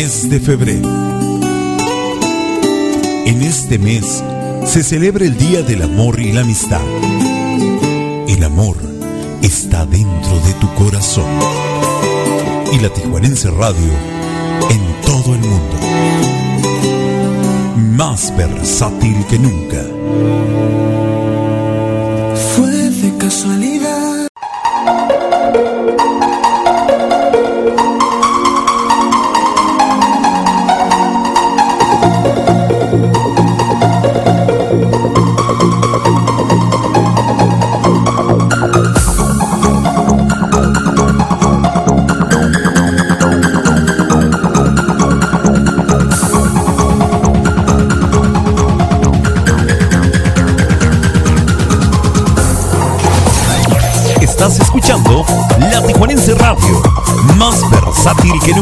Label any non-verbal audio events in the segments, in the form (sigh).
Mes de febrero. En este mes se celebra el Día del Amor y la Amistad. El amor está dentro de tu corazón. Y la Tijuanense Radio en todo el mundo. Más versátil que nunca. Fue de casualidad satiriche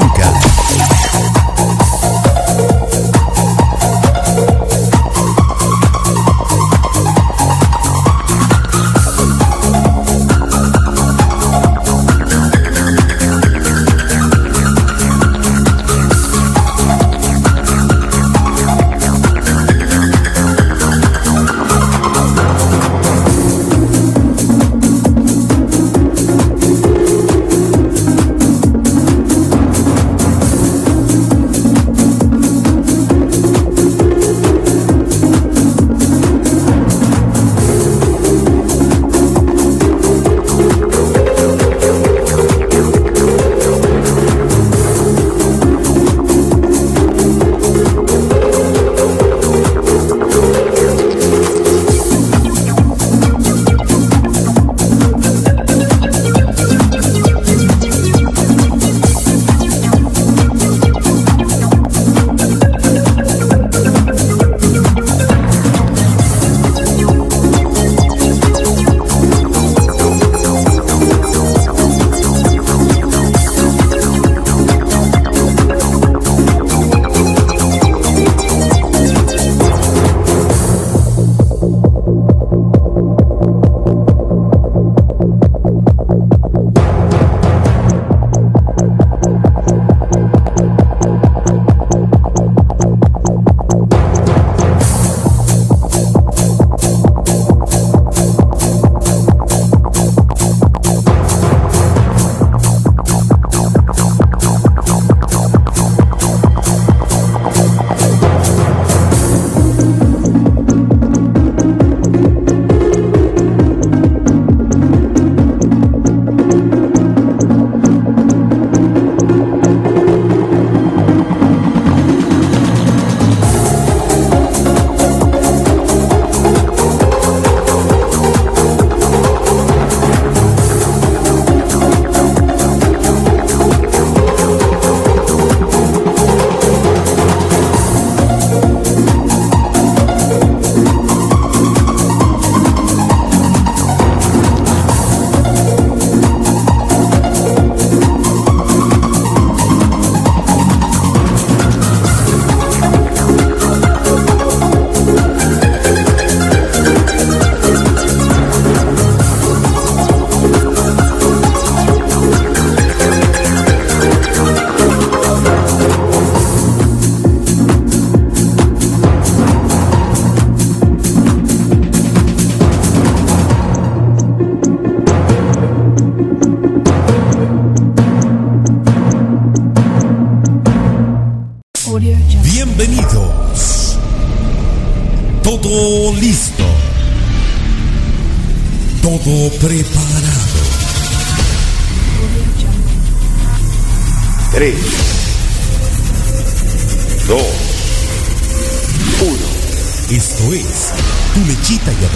más versátil que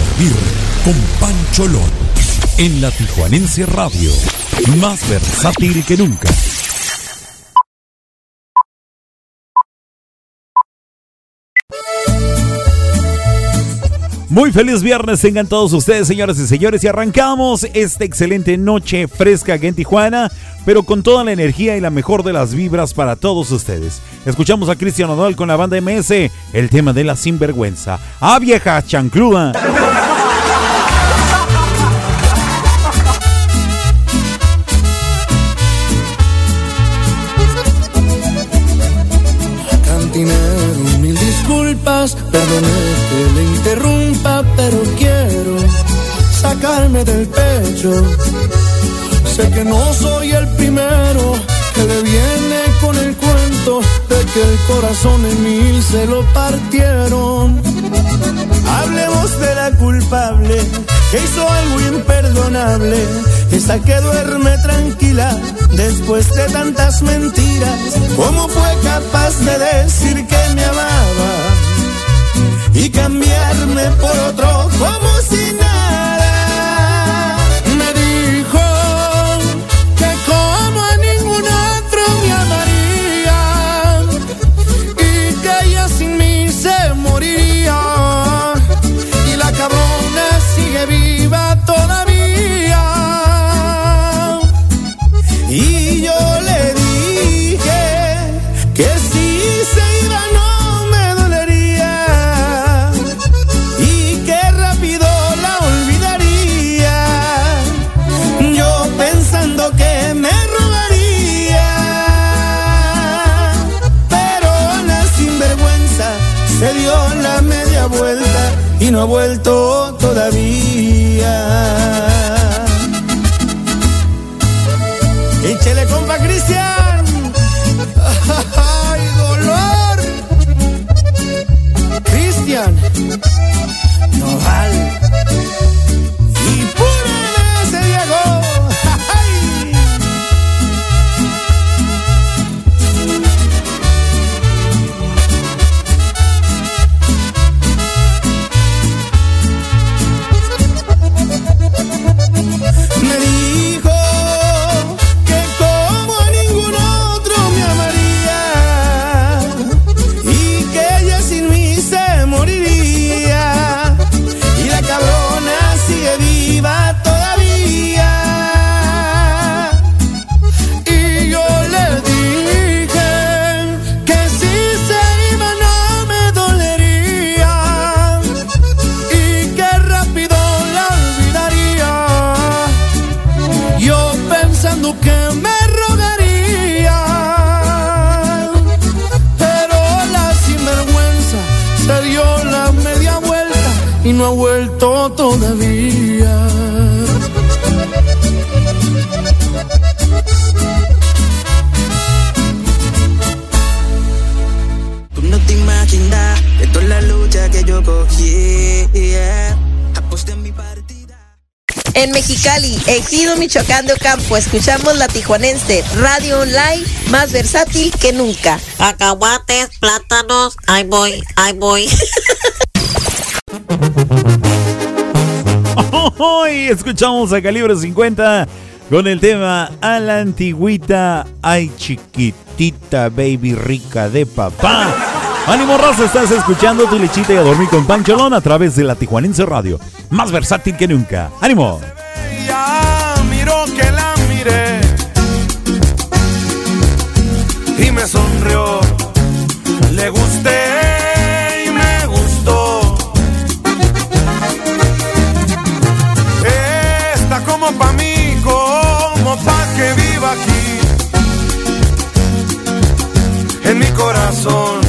nunca. en la Tijuanense Radio, más versátil que nunca. Muy feliz viernes tengan todos ustedes, señoras y señores, y arrancamos esta excelente noche fresca aquí en Tijuana, pero con toda la energía y la mejor de las vibras para todos ustedes. Escuchamos a Cristian Odal con la banda MS, el tema de la sinvergüenza. ¡Ah, vieja chancluda! disculpas, perdone sacarme del pecho. Sé que no soy el primero que le viene con el cuento de que el corazón en mil se lo partieron. Hablemos de la culpable que hizo algo imperdonable, esa que duerme tranquila después de tantas mentiras. ¿Cómo fue capaz de decir que me amaba y cambiarme por otro como si nada? Ha vuelto en Mexicali, Ejido Michoacán de Ocampo, escuchamos la tijuanense, radio online más versátil que nunca. Cacahuates, plátanos, ahí voy, ahí voy. (laughs) Hoy escuchamos a Calibre 50 con el tema A la antigüita, ay chiquitita, baby rica de papá. Ánimo raza, estás escuchando tu lechita y a dormir con Pancholón a través de la Tijuanense Radio. Más versátil que nunca. ¡Ánimo! Ya miró que la miré y me sonrió. Le gusté y me gustó. Está como pa' mí, como pa' que viva aquí. En mi corazón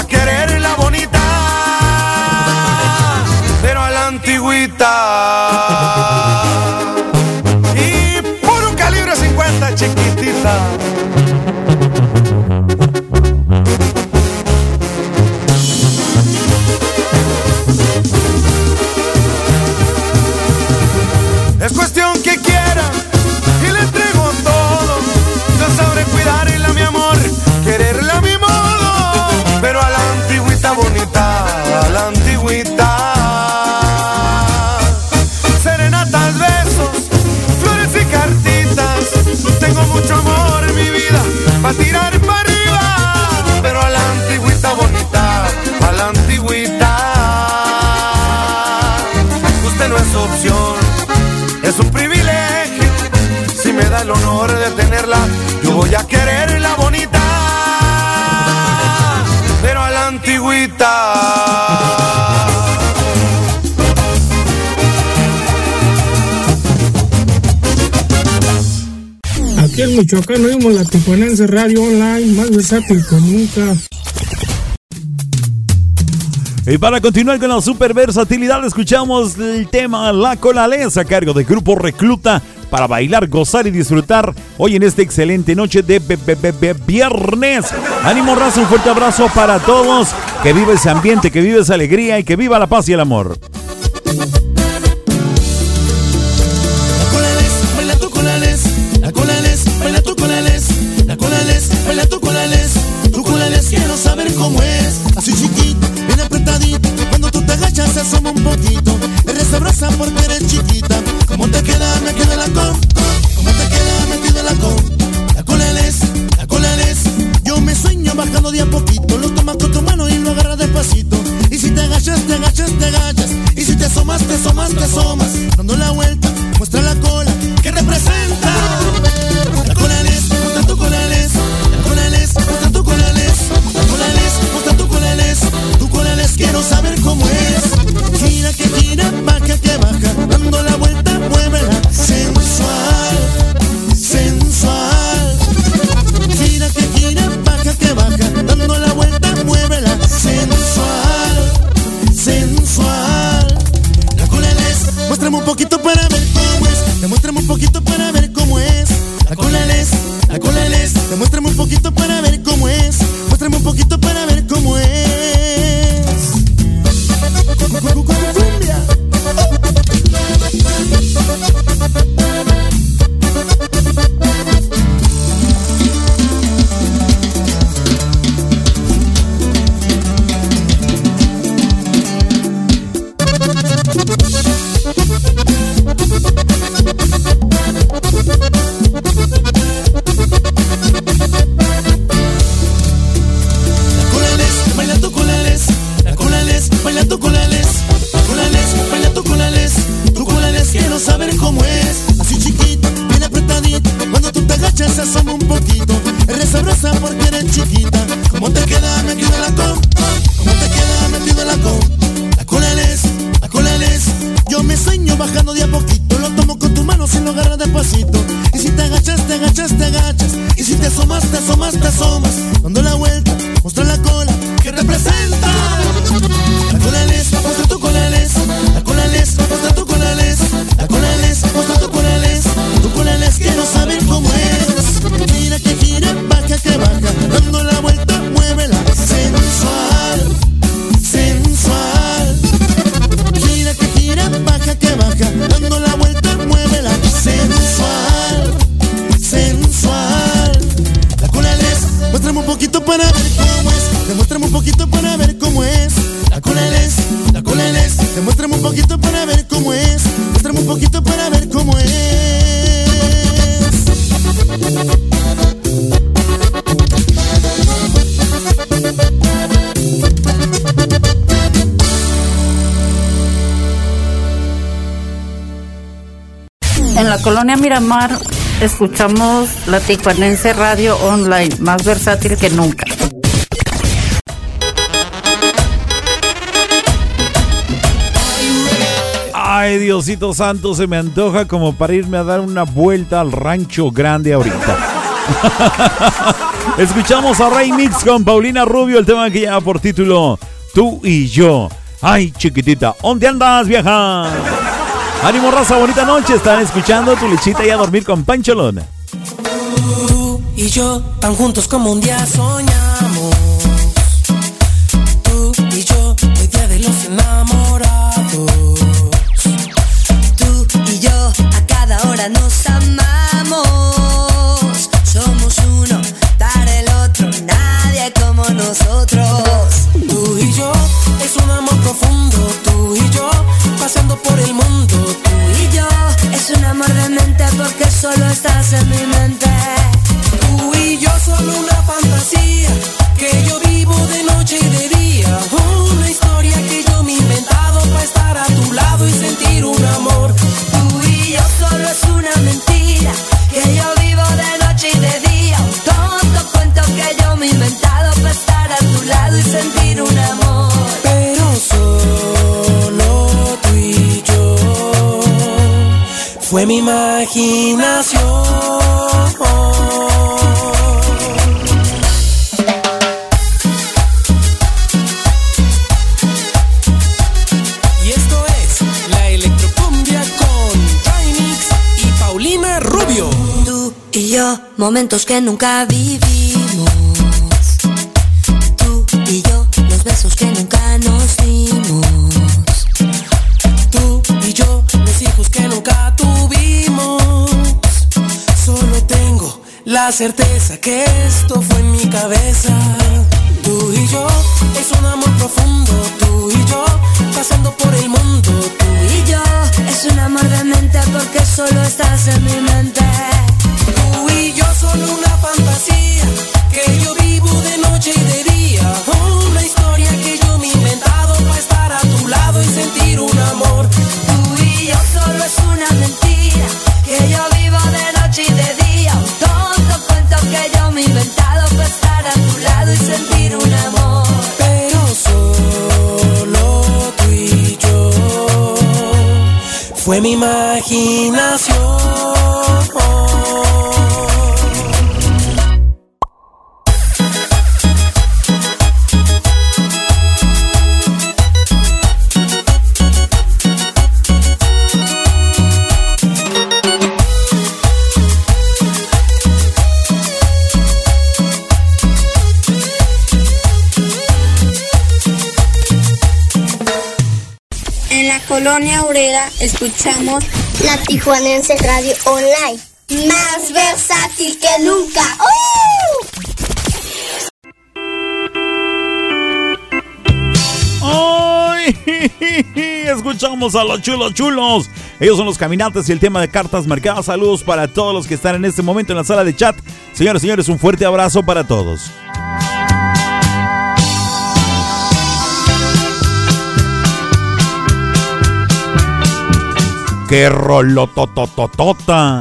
a quererla a quererla bonita, pero a la antigüita. Aquí en Michoacán oímos la Tijuanense Radio Online, más versátil que nunca. Y para continuar con la super versatilidad, escuchamos el tema La Colalesa a cargo de Grupo Recluta para bailar, gozar y disfrutar hoy en esta excelente noche de viernes. Ánimo raza, un fuerte abrazo para todos. Que viva ese ambiente, que viva esa alegría y que viva la paz y el amor. entusiastas somos colonia Miramar escuchamos la Tijuanense Radio Online, más versátil que nunca. Ay, Diosito Santo, se me antoja como para irme a dar una vuelta al rancho grande ahorita. (laughs) Escuchamos a Ray Mix con Paulina Rubio, el tema que lleva por título Tú y yo. Ay, chiquitita, ¿dónde andas, vieja? Ánimo raza, bonita noche. Están escuchando tu lechita y a dormir con Pancholón. Tú y yo tan juntos como un día soñamos. Tú y yo, hoy día de los enamorados. Tú y yo, a cada hora nos solo está yo, momentos que nunca vivimos. Certeza que esto fue en mi cabeza. Tú y yo, es un amor profundo. Tú y yo, pasando por el mundo. Tú Y yo, es un amor de mente porque solo estás mi imaginación. Colonia obrera escuchamos la Tijuanense Radio Online, más versátil que nunca. ¡Uh! ¡Ay! (laughs) Escuchamos a los chulos chulos. Ellos son los caminantes y el tema de cartas marcadas. Saludos para todos los que están en este momento en la sala de chat. Señores, señores, un fuerte abrazo para todos. ¡Qué rolotototota!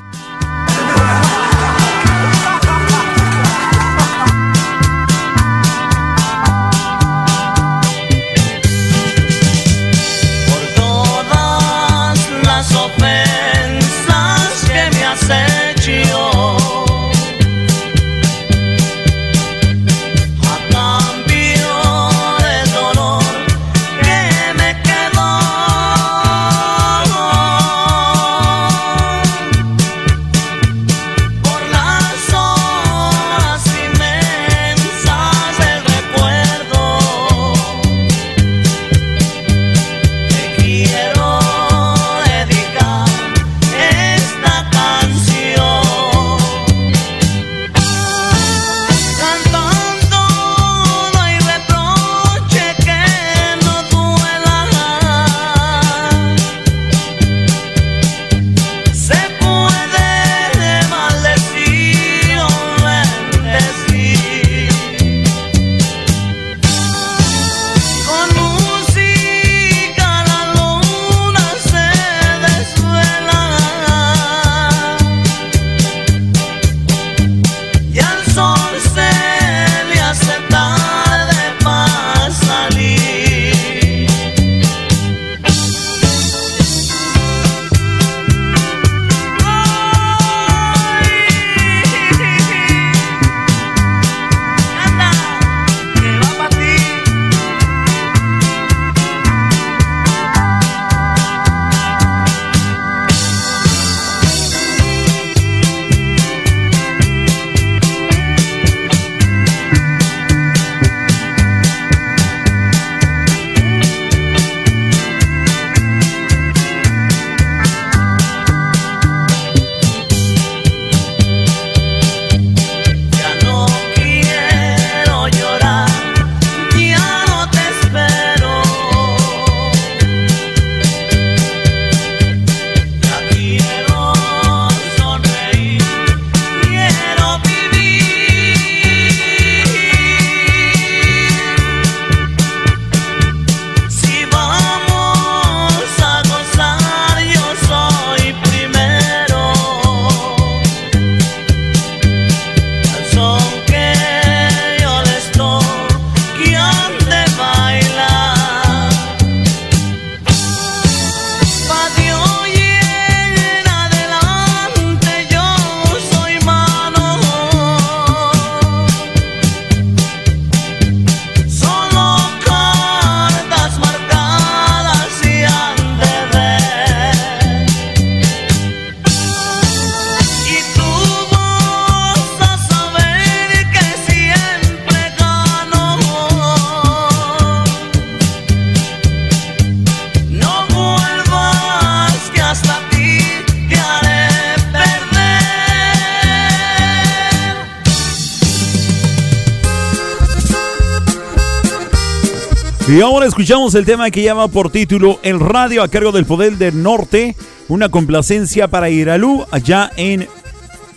Escuchamos el tema que llama por título El radio a cargo del Poder del Norte, una complacencia para Iralú allá en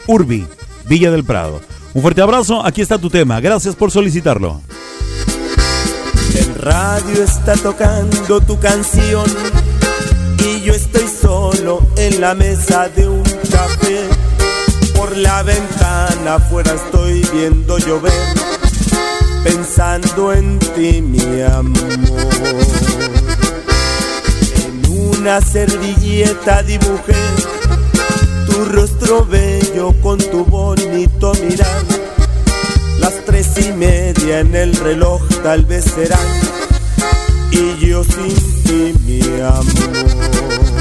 Urbi, Villa del Prado. Un fuerte abrazo, aquí está tu tema, gracias por solicitarlo. El radio está tocando tu canción y yo estoy solo en la mesa de un café. Por la ventana afuera estoy viendo llover, pensando en ti, mi amor. En una servilleta dibujé tu rostro bello con tu bonito mirar. Las tres y media en el reloj tal vez serán, y yo sin ti, mi amor.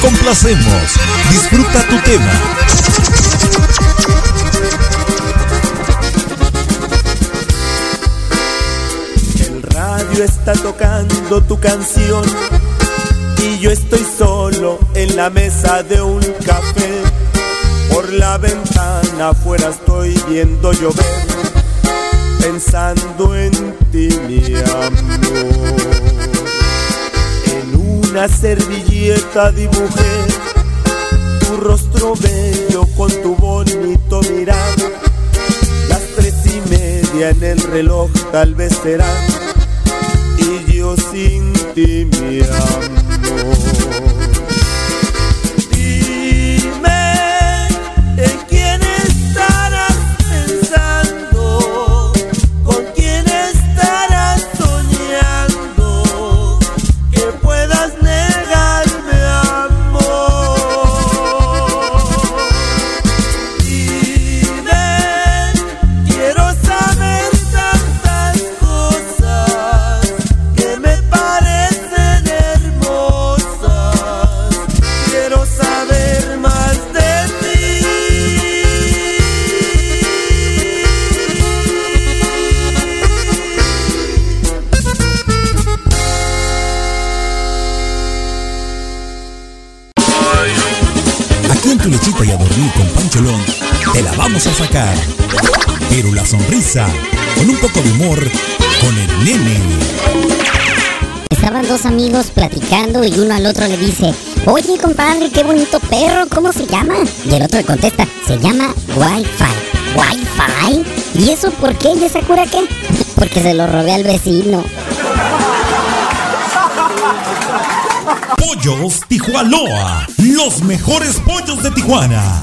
Complacemos, disfruta tu tema. El radio está tocando tu canción y yo estoy solo en la mesa de un café. Por la ventana afuera estoy viendo llover, pensando en ti, mi amor. Una servilleta dibujé tu rostro bello con tu bonito mirar. Las tres y media en el reloj tal vez serán, y yo sin ti, mi amor. Con un poco de humor, con el nene. Estaban dos amigos platicando y uno al otro le dice, oye compadre, qué bonito perro, ¿cómo se llama? Y el otro le contesta, se llama Wi-Fi. ¿Wi-Fi? ¿Y eso por qué? ¿Y esa cura qué? (laughs) Porque se lo robé al vecino. Pollos Tijuanoa, los mejores pollos de Tijuana.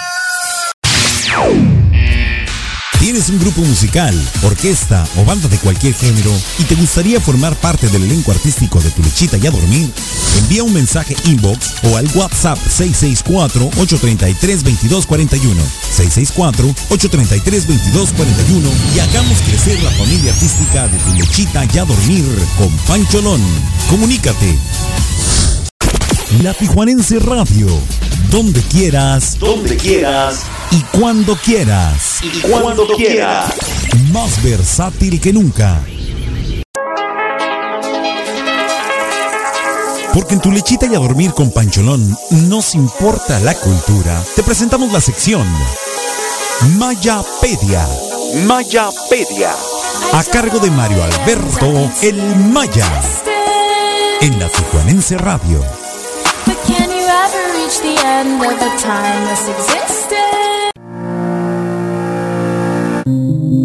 ¿Tienes un grupo musical, orquesta o banda de cualquier género y te gustaría formar parte del elenco artístico de Tu Lechita y a Dormir? Envía un mensaje inbox o al WhatsApp 664-833-2241. 664-833-2241 y hagamos crecer la familia artística de Tu Lechita y a Dormir con Pancholón. Comunícate. La Tijuanense Radio. Donde quieras. Donde quieras. Y cuando quieras. Y cuando quieras. Más versátil que nunca. Porque en tu lechita y a dormir con Pancholón nos importa la cultura. Te presentamos la sección Mayapedia. Mayapedia. A cargo de Mario Alberto El Maya. En la Tijuanense Radio. But can you ever reach the end of a timeless existence?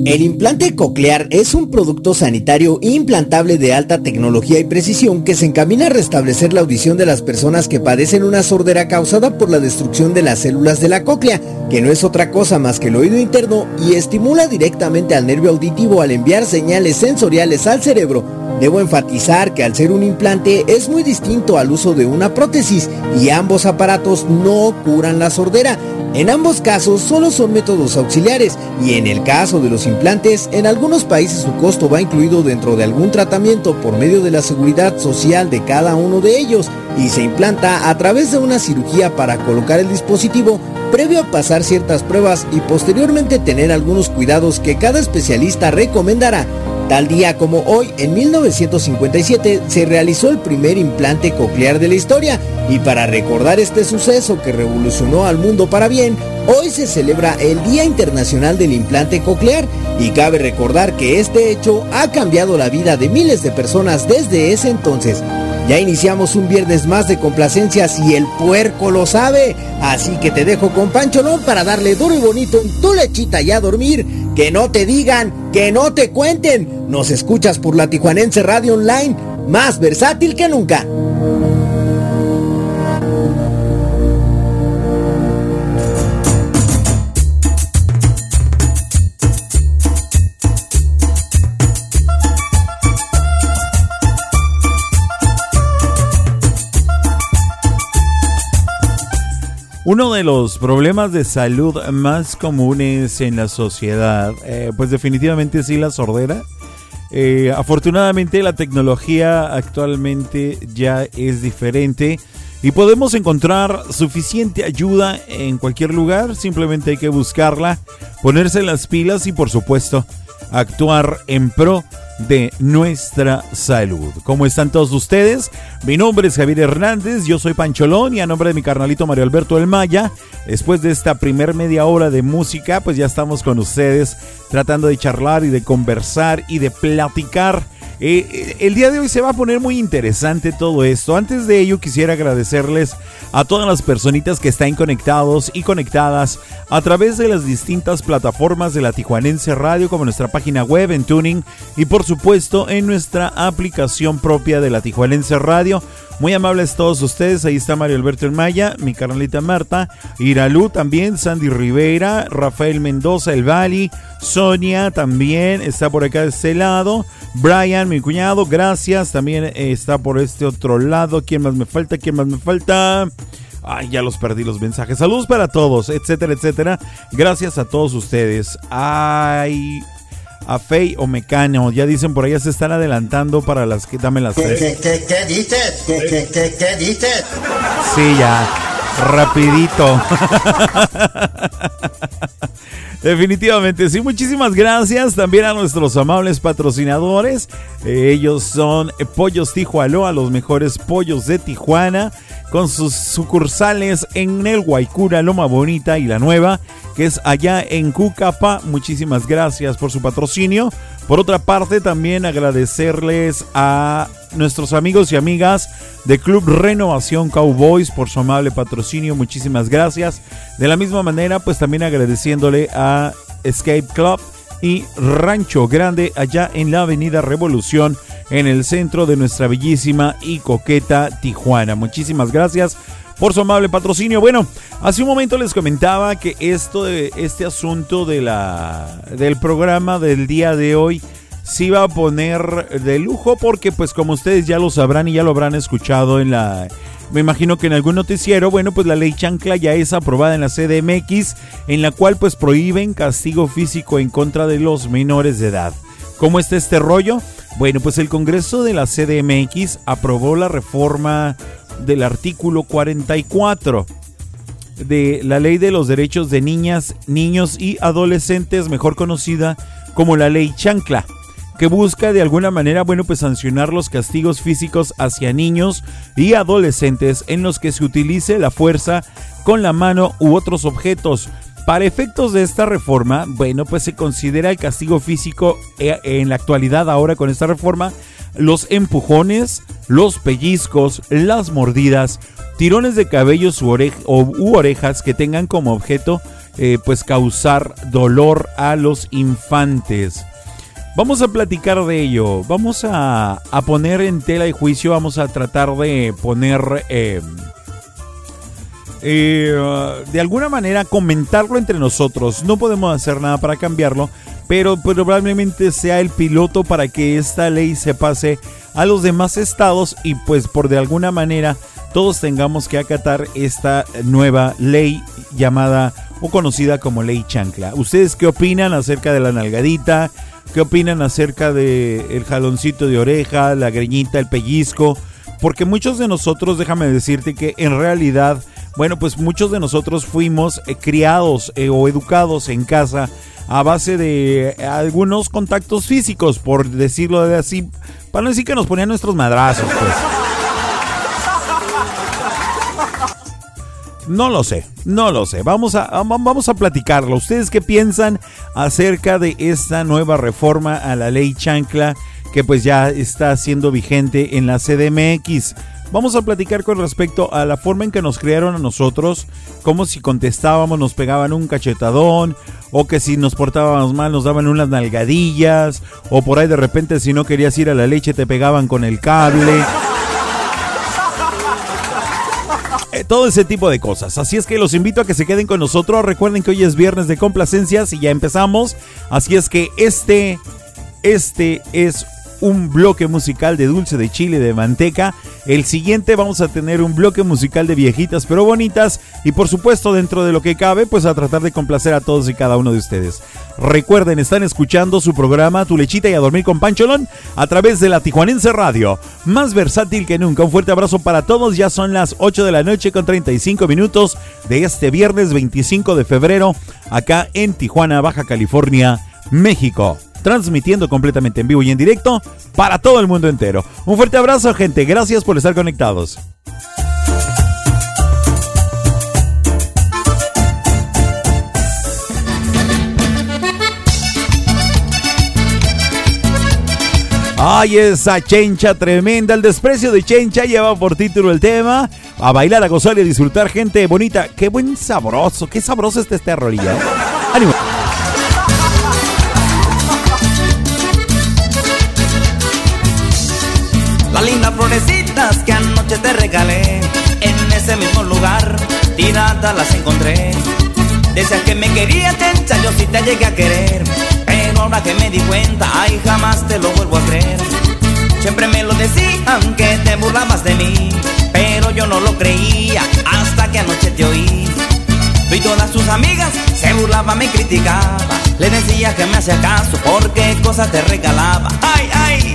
El implante coclear es un producto sanitario implantable de alta tecnología y precisión que se encamina a restablecer la audición de las personas que padecen una sordera causada por la destrucción de las células de la cóclea, que no es otra cosa más que el oído interno y estimula directamente al nervio auditivo al enviar señales sensoriales al cerebro. Debo enfatizar que al ser un implante es muy distinto al uso de una prótesis y ambos aparatos no curan la sordera. En ambos casos solo son métodos auxiliares y en el caso de los implantes, en algunos países su costo va incluido dentro de algún tratamiento por medio de la seguridad social de cada uno de ellos y se implanta a través de una cirugía para colocar el dispositivo previo a pasar ciertas pruebas y posteriormente tener algunos cuidados que cada especialista recomendará. Tal día como hoy, en 1957, se realizó el primer implante coclear de la historia y para recordar este suceso que revolucionó al mundo para bien, hoy se celebra el Día Internacional del Implante Coclear y cabe recordar que este hecho ha cambiado la vida de miles de personas desde ese entonces. Ya iniciamos un viernes más de complacencias y el puerco lo sabe. Así que te dejo con Pancholón para darle duro y bonito en tu lechita y a dormir. Que no te digan, que no te cuenten. Nos escuchas por la Tijuanense Radio Online, más versátil que nunca. Uno de los problemas de salud más comunes en la sociedad, eh, pues definitivamente sí la sordera. Eh, afortunadamente la tecnología actualmente ya es diferente y podemos encontrar suficiente ayuda en cualquier lugar, simplemente hay que buscarla, ponerse las pilas y por supuesto actuar en pro de nuestra salud. ¿Cómo están todos ustedes? Mi nombre es Javier Hernández, yo soy Pancholón y a nombre de mi carnalito Mario Alberto El Maya, después de esta primer media hora de música, pues ya estamos con ustedes tratando de charlar y de conversar y de platicar. Eh, eh, el día de hoy se va a poner muy interesante todo esto. Antes de ello quisiera agradecerles a todas las personitas que están conectados y conectadas a través de las distintas plataformas de la Tijuanense Radio como nuestra página web en Tuning y por supuesto en nuestra aplicación propia de la Tijuanense Radio. Muy amables todos ustedes, ahí está Mario Alberto Maya, mi carnalita Marta, Iralú también, Sandy Rivera, Rafael Mendoza, El Bali, Sonia también está por acá de este lado, Brian, mi cuñado, gracias, también está por este otro lado, ¿quién más me falta? ¿Quién más me falta? Ay, ya los perdí los mensajes. Saludos para todos, etcétera, etcétera. Gracias a todos ustedes. Ay, a Fey o Mecano. Ya dicen por allá se están adelantando para las que dame las ¿Qué, tres. qué, qué, qué dices? ¿Qué, qué, qué, qué dices? Sí, ya. Rapidito. Definitivamente, sí, muchísimas gracias también a nuestros amables patrocinadores. Eh, ellos son Pollos Tijuana, los mejores pollos de Tijuana, con sus sucursales en el Guaycura, Loma Bonita y la Nueva, que es allá en Cucapa. Muchísimas gracias por su patrocinio. Por otra parte, también agradecerles a nuestros amigos y amigas de Club Renovación Cowboys por su amable patrocinio. Muchísimas gracias. De la misma manera, pues también agradeciéndole a Escape Club y Rancho Grande allá en la Avenida Revolución en el centro de nuestra bellísima y coqueta Tijuana. Muchísimas gracias por su amable patrocinio. Bueno, hace un momento les comentaba que esto de este asunto de la del programa del día de hoy sí va a poner de lujo porque pues como ustedes ya lo sabrán y ya lo habrán escuchado en la me imagino que en algún noticiero, bueno, pues la ley chancla ya es aprobada en la CDMX, en la cual pues prohíben castigo físico en contra de los menores de edad. ¿Cómo está este rollo? Bueno, pues el Congreso de la CDMX aprobó la reforma del artículo 44 de la Ley de los Derechos de Niñas, Niños y Adolescentes, mejor conocida como la Ley Chancla, que busca de alguna manera, bueno, pues sancionar los castigos físicos hacia niños y adolescentes en los que se utilice la fuerza con la mano u otros objetos Para efectos de esta reforma, bueno, pues se considera el castigo físico eh, en la actualidad ahora con esta reforma los empujones, los pellizcos, las mordidas, tirones de cabellos u, orejas que tengan como objeto eh, pues causar dolor a los infantes. Vamos a platicar de ello, vamos a, a poner en tela de juicio, vamos a tratar de poner... eh, eh, de alguna manera comentarlo entre nosotros. No podemos hacer nada para cambiarlo, pero probablemente sea el piloto para que esta ley se pase a los demás estados y pues por de alguna manera todos tengamos que acatar esta nueva ley llamada o conocida como ley chancla. ¿Ustedes qué opinan acerca de la nalgadita? ¿Qué opinan acerca de el jaloncito de oreja, la greñita, el pellizco? Porque muchos de nosotros, déjame decirte que en realidad, bueno, pues muchos de nosotros fuimos eh, criados eh, o educados en casa a base de eh, algunos contactos físicos, por decirlo de así, para no decir que nos ponían nuestros madrazos, pues. No lo sé, no lo sé. Vamos a, vam- vamos a platicarlo. ¿Ustedes qué piensan acerca de esta nueva reforma a la ley chancla que pues ya está siendo vigente en la CDMX? Vamos a platicar con respecto a la forma en que nos criaron a nosotros, como si contestábamos nos pegaban un cachetadón, o que si nos portábamos mal nos daban unas nalgadillas, o por ahí de repente si no querías ir a la leche te pegaban con el cable. Eh, todo ese tipo de cosas. Así es que los invito a que se queden con nosotros. Recuerden que hoy es viernes de complacencias y ya empezamos. Así es que este, este es un bloque musical de dulce de chile de manteca. El siguiente vamos a tener un bloque musical de viejitas pero bonitas. Y por supuesto, dentro de lo que cabe, pues a tratar de complacer a todos y cada uno de ustedes. Recuerden, están escuchando su programa Tu Lechita y a Dormir con Pancholón a través de la Tijuanense Radio. Más versátil que nunca. Un fuerte abrazo para todos. Ya son las 8 de la noche con 35 minutos de este viernes 25 de febrero acá en Tijuana, Baja California, México. Transmitiendo completamente en vivo y en directo para todo el mundo entero. Un fuerte abrazo, gente. Gracias por estar conectados. Ay, esa chencha tremenda. El desprecio de chencha lleva por título el tema. A bailar, a gozar y a disfrutar, gente bonita. Qué buen sabroso, qué sabroso está este rolilla. ¿eh? Ánimo. Que anoche te regalé. En ese mismo lugar tiradas las encontré. Decías que me quería tencha, yo sí te llegué a querer. Pero ahora que me di cuenta, ay jamás te lo vuelvo a creer. Siempre me lo decían que te burlabas de mí Pero yo no lo creía hasta que anoche te oí. Y todas sus amigas se burlaban, me criticaba Le decía que me hacía caso porque cosas te regalaba. Ay, ay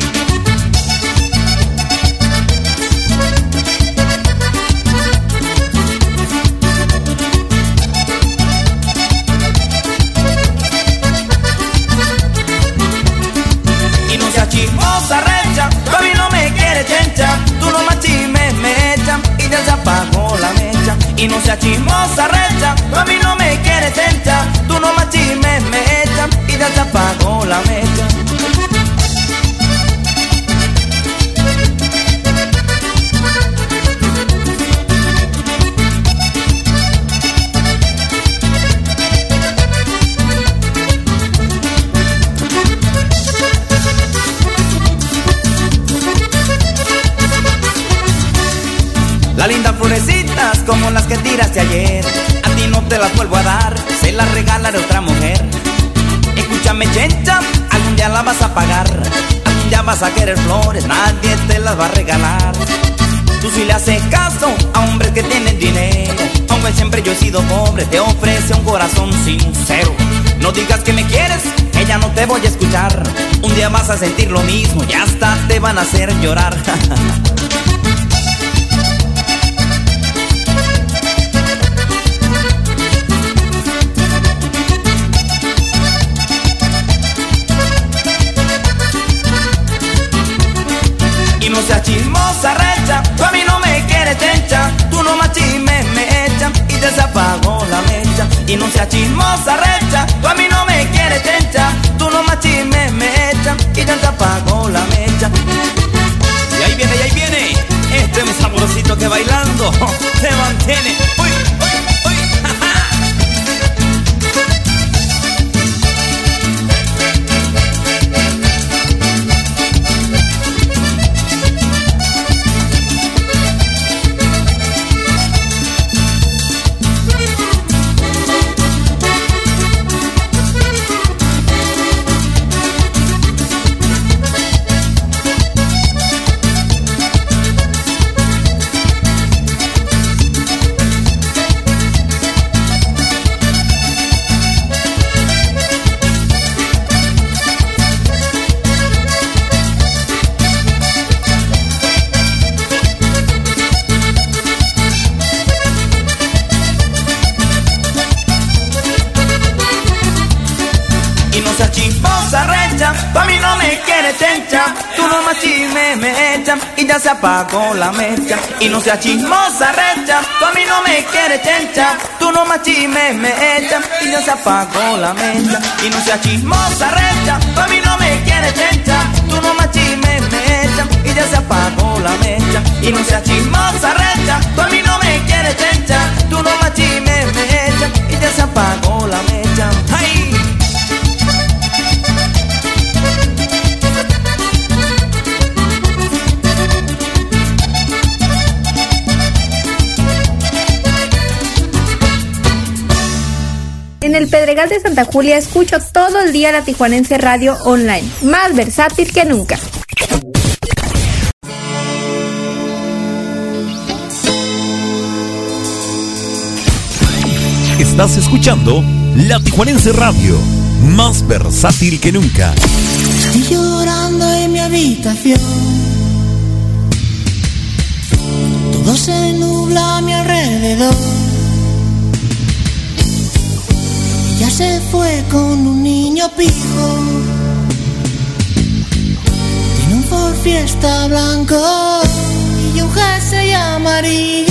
Haces caso a hombres que tienen dinero. Aunque siempre yo he sido pobre, te ofrece un corazón sincero. No digas que me quieres, ya no te voy a escuchar. Un día vas a sentir lo mismo y hasta te van a hacer llorar (laughs) y se apagó no seas chismosa recha. Tú a mí no me quieres chencha, tú no más chisme me echan y ya te apago la mecha. Y ahí viene, y ahí viene, este es un saborcito que bailando (laughs) te mantiene. Uy, chisme me y ya se apagó la mecha. Y no seas chismosa recha, tú a mí no me quieres chencha, tú no más chisme me echan y ya se apagó la mecha. Y no seas chismosa recha, tú a mí no me quieres chencha, tú no más chisme me echan y ya se apagó la mecha. Y no seas chismosa recha, tú a mí no me quieres chencha, tú no más chisme el Pedregal de Santa Julia escucho todo el día la Tijuanense Radio Online, más versátil que nunca. Estás escuchando La Tijuanense Radio, más versátil que nunca. Estoy llorando en mi habitación. Todo se nubla a mi alrededor. Ella se fue con un niño pijo. Tiene un Ford Fiesta blanco y un jersey amarillo.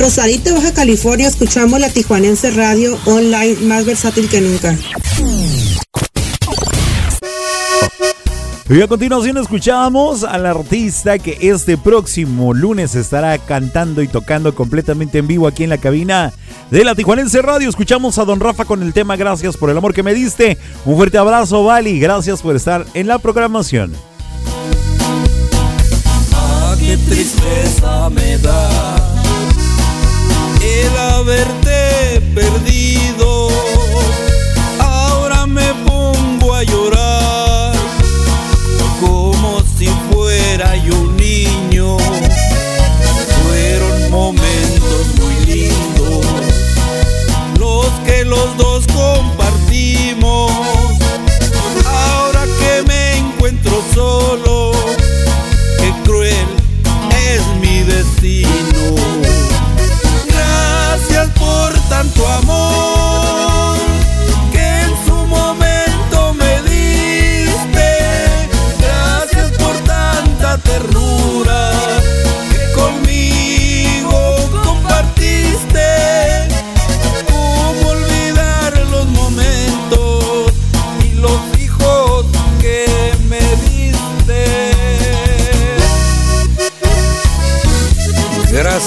Rosarito, Baja California, escuchamos la Tijuanense Radio online más versátil que nunca. Y a continuación escuchamos al artista que este próximo lunes estará cantando y tocando completamente en vivo aquí en la cabina de la Tijuanense Radio. Escuchamos a Don Rafa con el tema Gracias por el amor que me diste. Un fuerte abrazo, Vali. Gracias por estar en la programación. Ah, qué tristeza me da el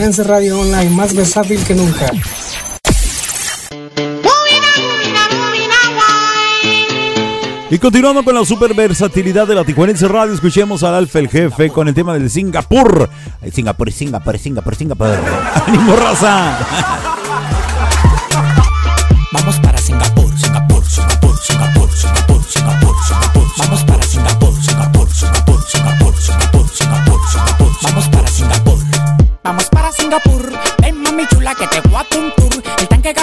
Tijuanense Radio Online más versátil que nunca. Y continuando con la super versatilidad de la Tijuanense Radio, escuchemos al Alfa el Jefe con el tema del Singapur. Ay, Singapur, Singapur, Singapur, Singapur. (laughs) ¡Ánimo, raza!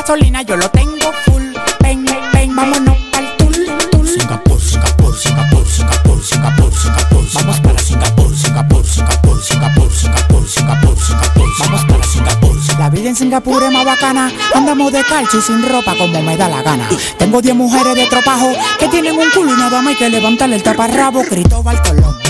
Gasolina yo lo tengo full. Ven, ven, vámonos pa'l tour, tour. Singapur, Singapur, Singapur, Singapur, Singapur, Singapur. Vamos para Singapur, Singapur, Singapur, Singapur, Singapur, Singapur, Singapur. Vamos para Singapur. La vida en Singapur es más bacana. Andamos de calcio y sin ropa como me da la gana. Tengo 10 mujeres de tropajo que tienen un culo y nada más hay que levantarle el taparrabo. Cristóbal Colón.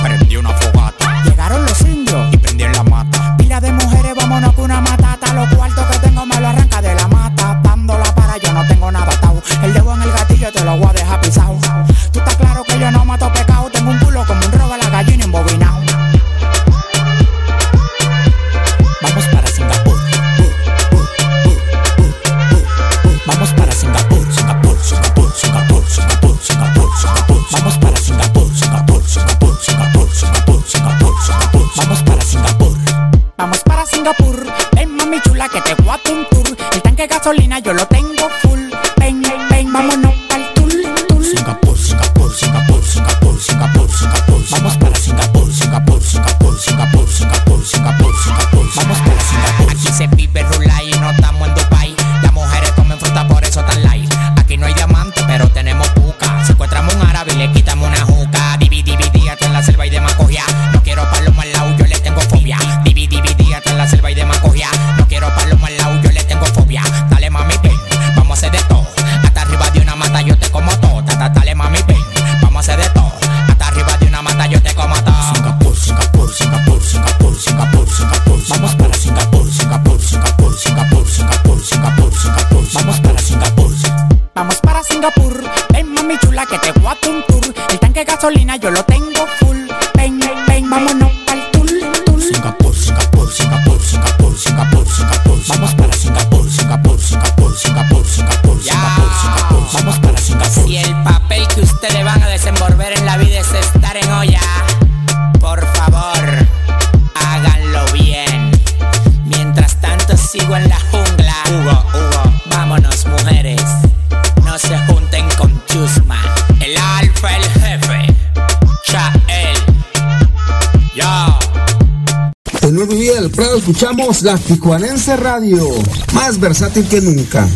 La Tijuanense Radio, más versátil que nunca.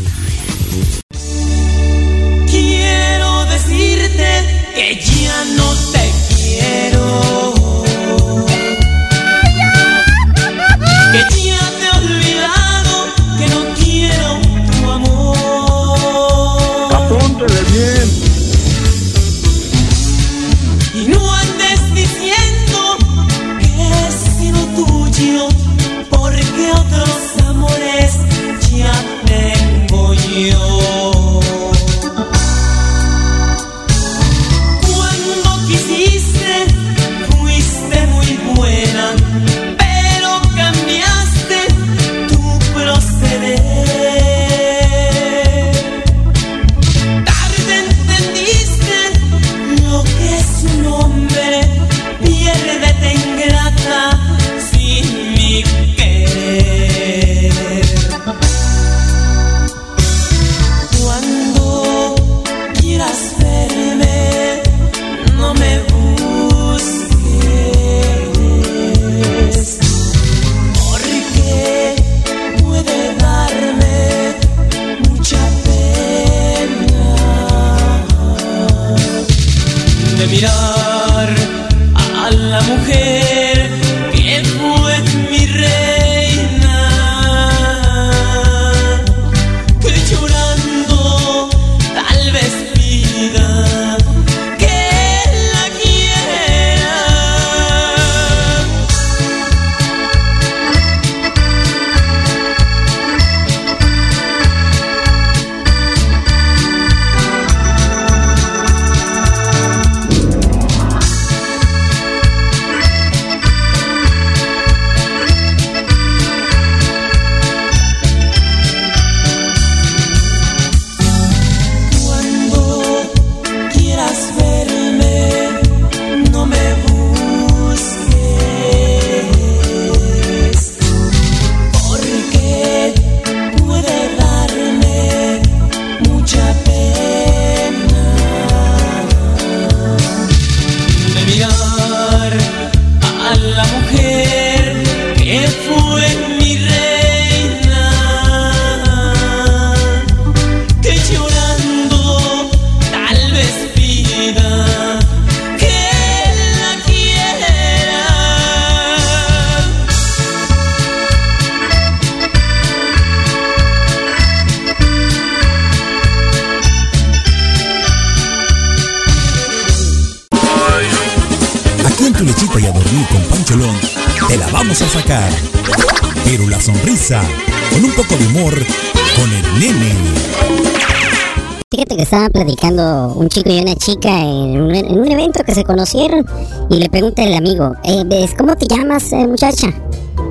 Chica en un, en un evento que se conocieron y le pregunta el amigo, eh, ¿ves cómo te llamas, eh, muchacha?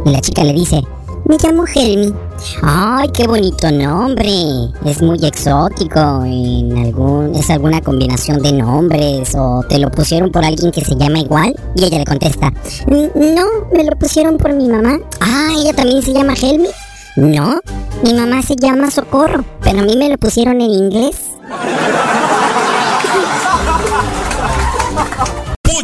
Y la chica le dice, me llamo Helmi. Ay, qué bonito nombre. Es muy exótico. En algún, es alguna combinación de nombres o te lo pusieron por alguien que se llama igual. Y ella le contesta, "Mm, no, me lo pusieron por mi mamá. Ah, ella también se llama Helmi. No, mi mamá se llama Socorro, pero a mí me lo pusieron en inglés.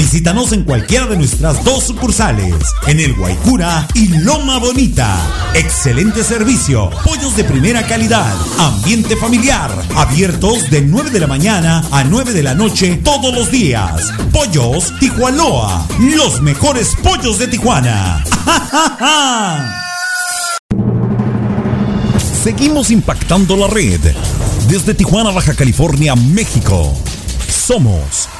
Visítanos en cualquiera de nuestras dos sucursales, en el Guaycura y Loma Bonita. Excelente servicio, pollos de primera calidad, ambiente familiar, abiertos de 9 de la mañana a 9 de la noche todos los días. Pollos Tijuanoa, los mejores pollos de Tijuana. (laughs) Seguimos impactando la red. Desde Tijuana, Baja California, México. Somos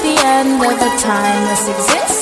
The end of a timeless existence?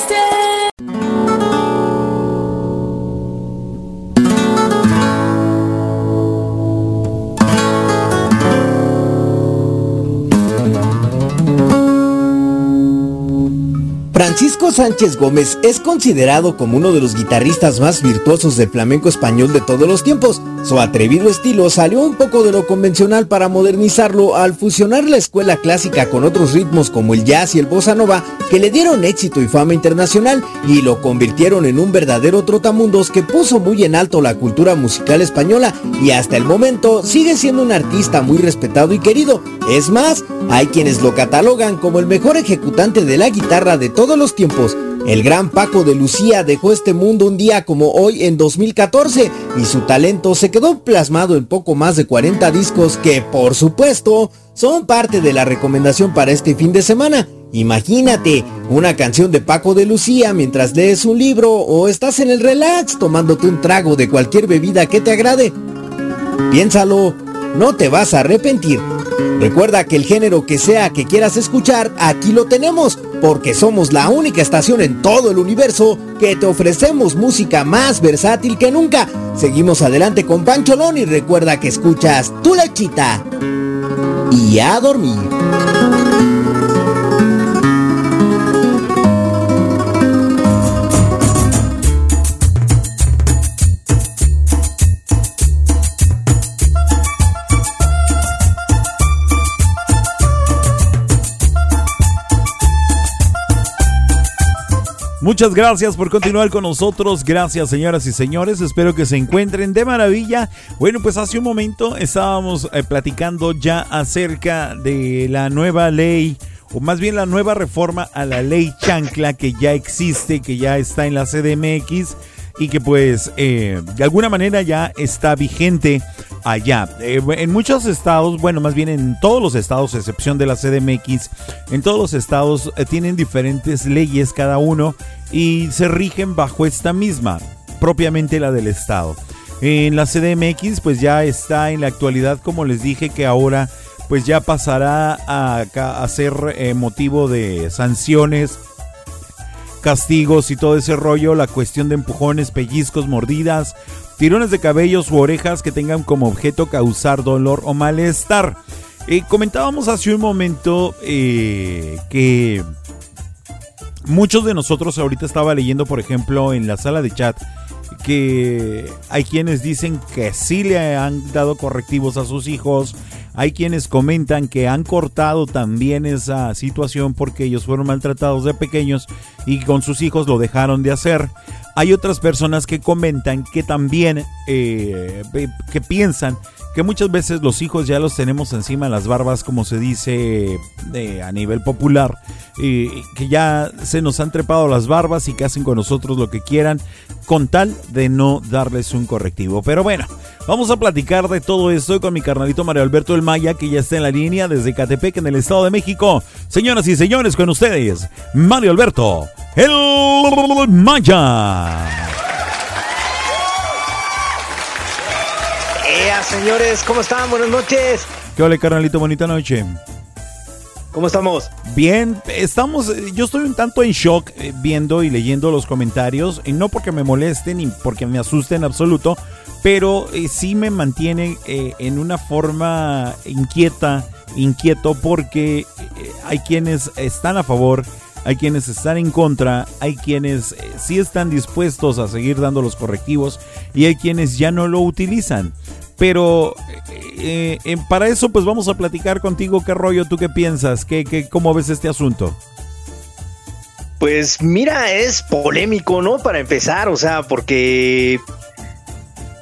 Francisco Sánchez Gómez es considerado como uno de los guitarristas más virtuosos del flamenco español de todos los tiempos. Su atrevido estilo salió un poco de lo convencional para modernizarlo al fusionar la escuela clásica con otros ritmos como el jazz y el bossa nova que le dieron éxito y fama internacional y lo convirtieron en un verdadero trotamundos que puso muy en alto la cultura musical española y hasta el momento sigue siendo un artista muy respetado y querido. Es más, hay quienes lo catalogan como el mejor ejecutante de la guitarra de todos los tiempos. El gran Paco de Lucía dejó este mundo un día como hoy en 2014 y su talento se quedó plasmado en poco más de 40 discos que, por supuesto, son parte de la recomendación para este fin de semana. Imagínate una canción de Paco de Lucía mientras lees un libro o estás en el relax tomándote un trago de cualquier bebida que te agrade. Piénsalo, no te vas a arrepentir. Recuerda que el género que sea que quieras escuchar, aquí lo tenemos, porque somos la única estación en todo el universo que te ofrecemos música más versátil que nunca. Seguimos adelante con Pancholón y recuerda que escuchas tu lechita. Y a dormir. Muchas gracias por continuar con nosotros. Gracias, señoras y señores. Espero que se encuentren de maravilla. Bueno, pues hace un momento estábamos eh, platicando ya acerca de la nueva ley, o más bien la nueva reforma a la ley chancla que ya existe, que ya está en la CDMX y que pues eh, de alguna manera ya está vigente allá. Eh, en muchos estados, bueno, más bien en todos los estados, excepción de la CDMX, en todos los estados eh, tienen diferentes leyes cada uno y se rigen bajo esta misma, propiamente la del estado. En la CDMX pues ya está en la actualidad, como les dije, que ahora pues ya pasará a, a ser motivo de sanciones castigos y todo ese rollo, la cuestión de empujones, pellizcos, mordidas, tirones de cabellos u orejas que tengan como objeto causar dolor o malestar. Eh, comentábamos hace un momento eh, que muchos de nosotros ahorita estaba leyendo, por ejemplo, en la sala de chat, que hay quienes dicen que sí le han dado correctivos a sus hijos, hay quienes comentan que han cortado también esa situación porque ellos fueron maltratados de pequeños y con sus hijos lo dejaron de hacer. Hay otras personas que comentan que también, eh, que piensan que muchas veces los hijos ya los tenemos encima de las barbas, como se dice eh, a nivel popular, y que ya se nos han trepado las barbas y que hacen con nosotros lo que quieran, con tal de no darles un correctivo. Pero bueno, vamos a platicar de todo esto con mi carnalito Mario Alberto El Maya, que ya está en la línea desde Catepec, en el Estado de México. Señoras y señores, con ustedes, Mario Alberto El Maya. Señores! ¿Cómo están? Buenas noches. ¿Qué hola, carnalito? Bonita noche. ¿Cómo estamos? Bien, estamos, yo estoy un tanto en shock eh, viendo y leyendo los comentarios, y no porque me molesten ni porque me asusten en absoluto, pero eh, sí me mantiene eh, en una forma inquieta, inquieto, porque hay quienes están a favor, hay quienes están en contra, hay quienes sí están dispuestos a seguir dando los correctivos y hay quienes ya no lo utilizan. Pero eh, eh, para eso pues vamos a platicar contigo qué rollo, tú qué piensas, ¿Qué, qué, cómo ves este asunto. Pues mira, es polémico, ¿no? Para empezar, o sea, porque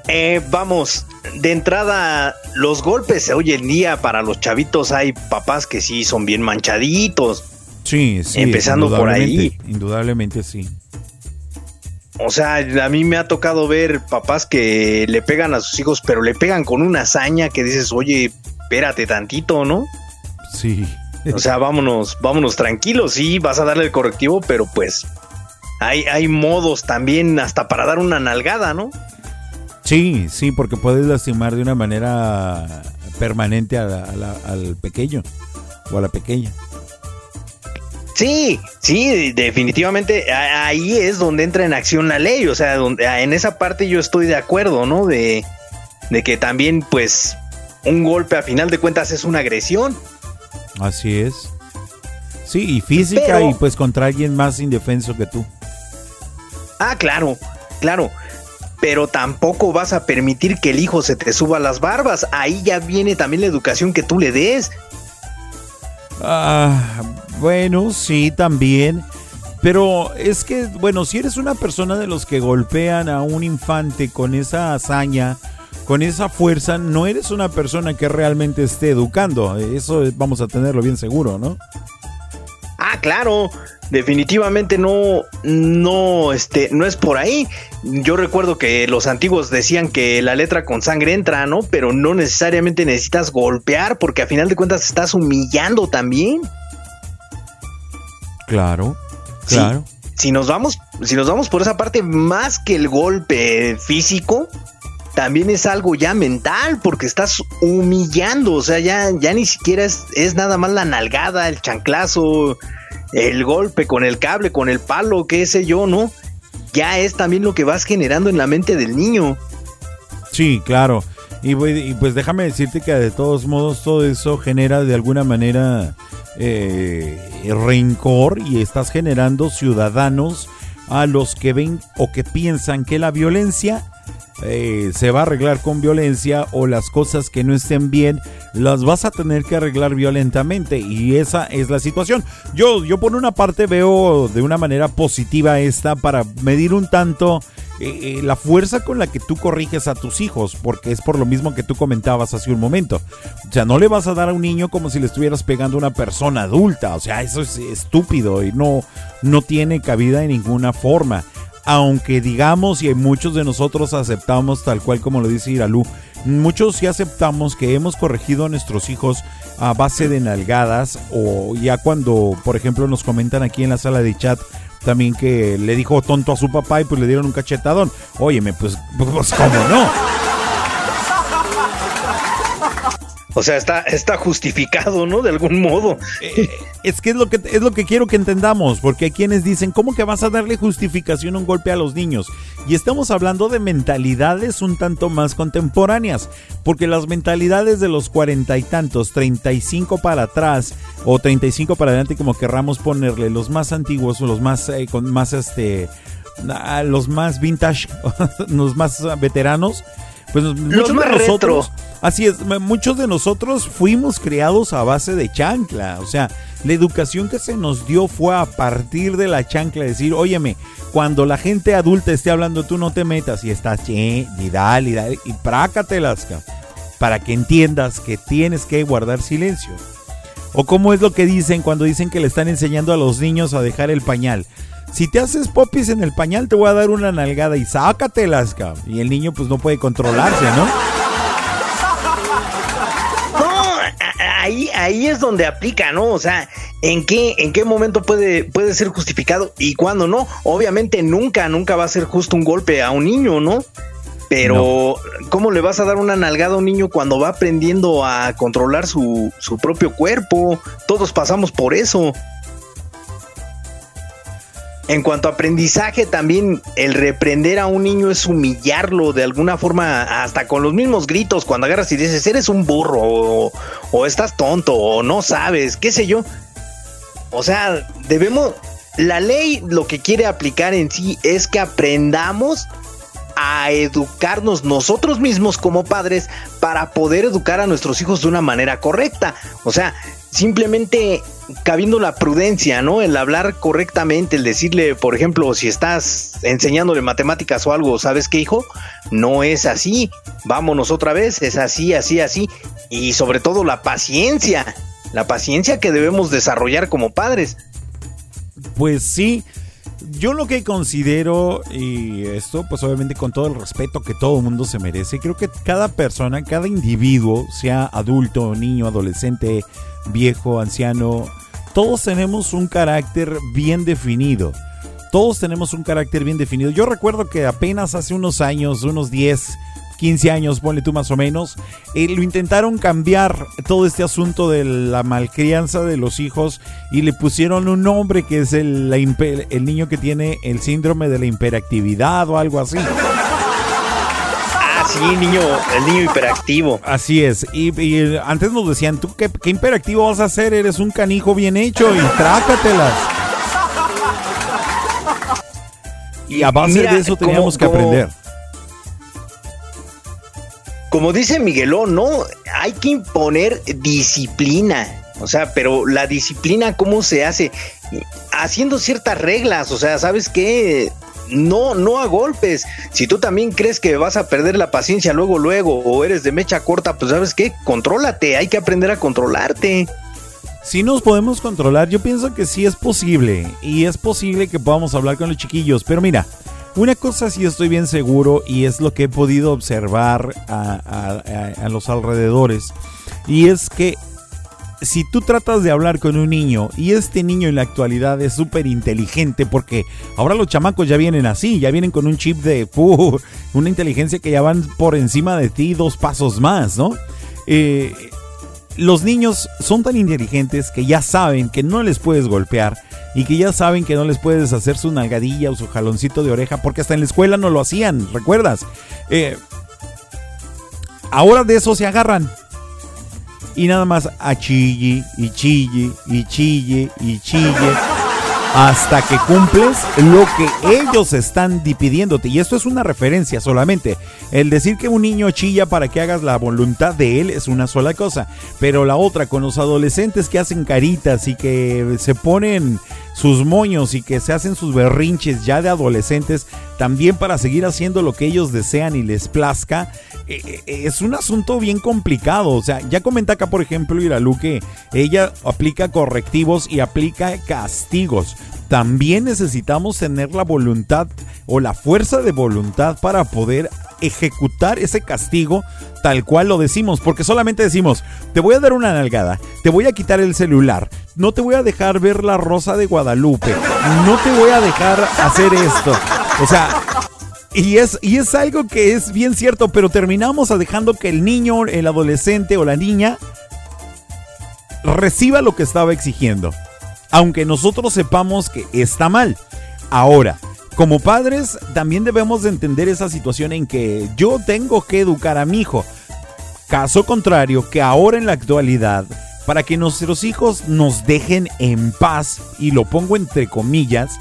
Eh, vamos, de entrada, los golpes hoy en día para los chavitos hay papás que sí son bien manchaditos. Sí, sí. Empezando por ahí. indudablemente, Indudablemente sí. O sea, a mí me ha tocado ver papás que le pegan a sus hijos, pero le pegan con una hazaña que dices, oye, espérate tantito, ¿no? Sí. O sea, vámonos, vámonos tranquilos, sí, vas a darle el correctivo, pero pues hay, hay modos también hasta para dar una nalgada, ¿no? Sí, sí, porque puedes lastimar de una manera permanente a la- a la- al pequeño o a la pequeña. Sí, sí, definitivamente ahí es donde entra en acción la ley, o sea, donde, en esa parte yo estoy de acuerdo, ¿no? De, de que también, pues, un golpe a final de cuentas es una agresión. Así es. Sí, y física Pero- y pues contra alguien más indefenso que tú. Ah, claro, claro. Pero tampoco vas a permitir que el hijo se te suba las barbas. Ahí ya viene también la educación que tú le des. Ah, bueno, sí, también. Pero es que, bueno, si eres una persona de los que golpean a un infante con esa hazaña, con esa fuerza, no eres una persona que realmente esté educando. Eso vamos a tenerlo bien seguro, ¿no? Ah, claro. Definitivamente no, no, este, no es por ahí. Yo recuerdo que los antiguos decían que la letra con sangre entra, ¿no? Pero no necesariamente necesitas golpear porque a final de cuentas estás humillando también. Claro, Sí. claro. Si nos vamos, si nos vamos por esa parte, más que el golpe físico, también es algo ya mental, porque estás humillando, o sea, ya, ya ni siquiera es, es nada más la nalgada, el chanclazo, el golpe con el cable, con el palo, qué sé yo, ¿no? Ya es también lo que vas generando en la mente del niño. Sí, claro. Y, y pues déjame decirte que de todos modos todo eso genera de alguna manera eh, rencor y estás generando ciudadanos a los que ven o que piensan que la violencia eh, se va a arreglar con violencia o las cosas que no estén bien las vas a tener que arreglar violentamente y esa es la situación. Yo, yo por una parte veo de una manera positiva esta para medir un tanto eh, eh, la fuerza con la que tú corriges a tus hijos, porque es por lo mismo que tú comentabas hace un momento. O sea, no le vas a dar a un niño como si le estuvieras pegando a una persona adulta. O sea, eso es estúpido y no, no tiene cabida en ninguna forma. Aunque digamos, y muchos de nosotros aceptamos tal cual como lo dice Iralú, muchos sí aceptamos que hemos corregido a nuestros hijos a base de nalgadas o ya cuando, por ejemplo, nos comentan aquí en la sala de chat también que le dijo tonto a su papá y pues le dieron un cachetadón. Óyeme, pues, pues ¿cómo no? O sea, está, está justificado, ¿no? De algún modo. Es que es lo que es lo que quiero que entendamos, porque hay quienes dicen, ¿cómo que vas a darle justificación a un golpe a los niños? Y estamos hablando de mentalidades un tanto más contemporáneas, porque las mentalidades de los cuarenta y tantos, 35 para atrás o 35 para adelante, como querramos ponerle, los más antiguos o los más eh, con más este ah, los más vintage, (laughs) los más veteranos, pues muchos de nosotros, retro. así es, muchos de nosotros fuimos criados a base de chancla, o sea, la educación que se nos dio fue a partir de la chancla, decir, óyeme, cuando la gente adulta esté hablando, tú no te metas y estás, che, y dale, y dale, y prácatelas, ca, para que entiendas que tienes que guardar silencio. O cómo es lo que dicen cuando dicen que le están enseñando a los niños a dejar el pañal. Si te haces popis en el pañal, te voy a dar una nalgada y sácatelas, ca. Y el niño pues no puede controlarse, ¿no? No, ahí, ahí es donde aplica, ¿no? O sea, ¿en qué, en qué momento puede, puede ser justificado y cuándo no? Obviamente nunca, nunca va a ser justo un golpe a un niño, ¿no? Pero, ¿cómo le vas a dar una nalgada a un niño cuando va aprendiendo a controlar su, su propio cuerpo? Todos pasamos por eso. En cuanto a aprendizaje, también el reprender a un niño es humillarlo de alguna forma, hasta con los mismos gritos, cuando agarras y dices, eres un burro, o, o estás tonto, o no sabes, qué sé yo. O sea, debemos, la ley lo que quiere aplicar en sí es que aprendamos a educarnos nosotros mismos como padres para poder educar a nuestros hijos de una manera correcta. O sea, simplemente cabiendo la prudencia, ¿no? El hablar correctamente, el decirle, por ejemplo, si estás enseñándole matemáticas o algo, ¿sabes qué, hijo? No es así. Vámonos otra vez, es así, así, así. Y sobre todo la paciencia, la paciencia que debemos desarrollar como padres. Pues sí, yo lo que considero, y esto pues obviamente con todo el respeto que todo mundo se merece, creo que cada persona, cada individuo, sea adulto, niño, adolescente, viejo, anciano, todos tenemos un carácter bien definido. Todos tenemos un carácter bien definido. Yo recuerdo que apenas hace unos años, unos 10, 15 años, ponle tú más o menos, eh, lo intentaron cambiar todo este asunto de la malcrianza de los hijos y le pusieron un nombre que es el, la impe- el niño que tiene el síndrome de la hiperactividad o algo así. Ah, sí, niño, el niño hiperactivo. Así es. Y, y antes nos decían, ¿tú qué, qué hiperactivo vas a hacer? Eres un canijo bien hecho y trácatelas. Y a base Mira, de eso como- teníamos que aprender. Como dice Miguelón, ¿no? Hay que imponer disciplina. O sea, pero la disciplina, ¿cómo se hace? Haciendo ciertas reglas. O sea, ¿sabes qué? No, no a golpes. Si tú también crees que vas a perder la paciencia luego, luego, o eres de mecha corta, pues sabes qué, contrólate. Hay que aprender a controlarte. Si nos podemos controlar, yo pienso que sí es posible. Y es posible que podamos hablar con los chiquillos. Pero mira, una cosa sí estoy bien seguro y es lo que he podido observar a, los alrededores. Y es que si tú tratas de hablar con un niño y este niño en la actualidad es súper inteligente porque ahora los chamacos ya vienen así, ya vienen con un chip de una inteligencia que ya van por encima de ti dos pasos más, ¿no? Eh, los niños son tan inteligentes que ya saben que no les puedes golpear y que ya saben que no les puedes hacer su nalgadilla o su jaloncito de oreja porque hasta en la escuela no lo hacían, ¿recuerdas? Eh, ahora de eso se agarran y nada más a chille y chille y chille y chille hasta que cumples lo que ellos están di- pidiéndote. Y esto es una referencia solamente. El decir que un niño chilla para que hagas la voluntad de él es una sola cosa. Pero la otra, con los adolescentes que hacen caritas y que se ponen sus moños y que se hacen sus berrinches ya de adolescentes, también para seguir haciendo lo que ellos desean y les plazca, es un asunto bien complicado. O sea, ya comenta acá, por ejemplo, Iralu que ella aplica correctivos y aplica castigos. También necesitamos tener la voluntad o la fuerza de voluntad para poder ejecutar ese castigo tal cual lo decimos, porque solamente decimos, te voy a dar una nalgada, te voy a quitar el celular, no te voy a dejar ver la rosa de Guadalupe, no te voy a dejar hacer esto. O sea, y es, y es algo que es bien cierto, pero terminamos dejando que el niño, el adolescente o la niña reciba lo que estaba exigiendo. Aunque nosotros sepamos que está mal. Ahora, como padres, también debemos de entender esa situación en que yo tengo que educar a mi hijo. Caso contrario, que ahora en la actualidad, para que nuestros hijos nos dejen en paz, y lo pongo entre comillas,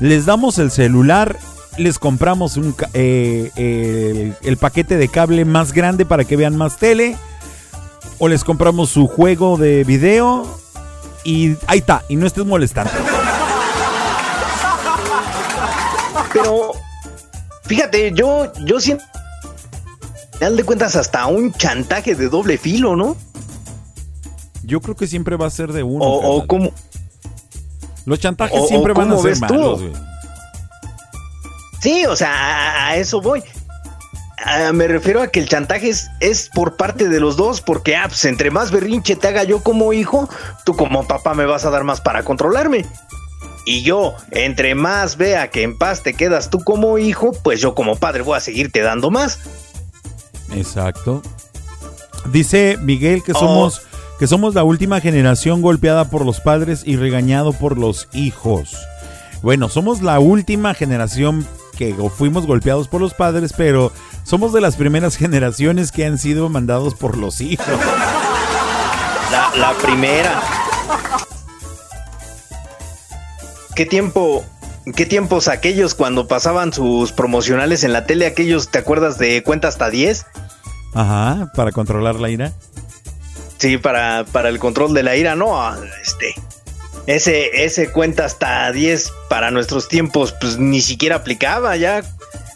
les damos el celular, les compramos un, ca- eh, el, el paquete de cable más grande para que vean más tele, o les compramos su juego de video, y ahí está, y no estés molestando. Pero fíjate, yo, yo siento, al final de cuentas, hasta un chantaje de doble filo, ¿no? Yo creo que siempre va a ser de uno. O, o como, Los chantajes o- o siempre van a ser malos, güey. Sí, o sea, a, a eso voy. Me refiero a que el chantaje es, es por parte de los dos, porque ah, pues, entre más berrinche te haga yo como hijo, tú como papá me vas a dar más para controlarme. Y yo, entre más vea que en paz te quedas tú como hijo, pues yo como padre voy a seguirte dando más. Exacto. Dice Miguel que Oh. somos que somos la última generación golpeada por los padres y regañado por los hijos. Bueno, somos la última generación que fuimos golpeados por los padres, pero somos de las primeras (laughs) generaciones que han sido mandados por los hijos. La, la primera. ¿Qué tiempo, qué tiempos aquellos cuando pasaban sus promocionales en la tele, aquellos, ¿te acuerdas de cuenta hasta 10? Ajá, para controlar la ira. Sí, para, para el control de la ira, no, este, ese, ese cuenta hasta 10 para nuestros tiempos, pues ni siquiera aplicaba ya.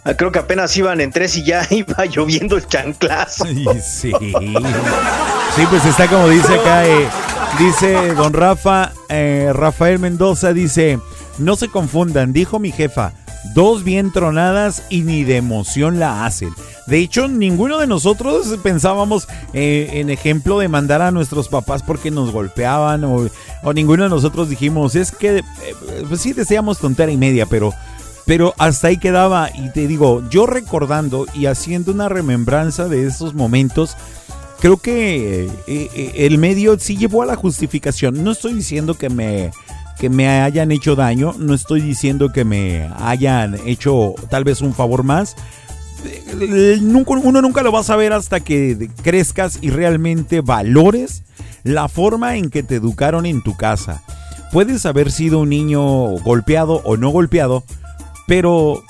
Ah, Creo que apenas iban en tres y ya (laughs) iba lloviendo el chanclazo. Sí, sí. Pues está como dice acá, eh, dice don Rafa, eh, Rafael Mendoza dice, no se confundan, dijo mi jefa, dos bien tronadas y ni de emoción la hacen. De hecho, ninguno de nosotros pensábamos eh, en ejemplo de mandar a nuestros papás porque nos golpeaban o, ninguno de nosotros dijimos, es que, eh, pues sí, deseamos tontera y media, pero... Pero hasta ahí quedaba y te digo, yo recordando y haciendo una remembranza de esos momentos, creo que eh, el medio sí llevó a la justificación. No estoy diciendo que me, que me hayan hecho daño, no estoy diciendo que me hayan hecho tal vez un favor más. Eh, Uno nunca lo va a saber hasta que crezcas y realmente valores la forma en que te educaron en tu casa. Puedes haber sido un niño golpeado o no golpeado, pero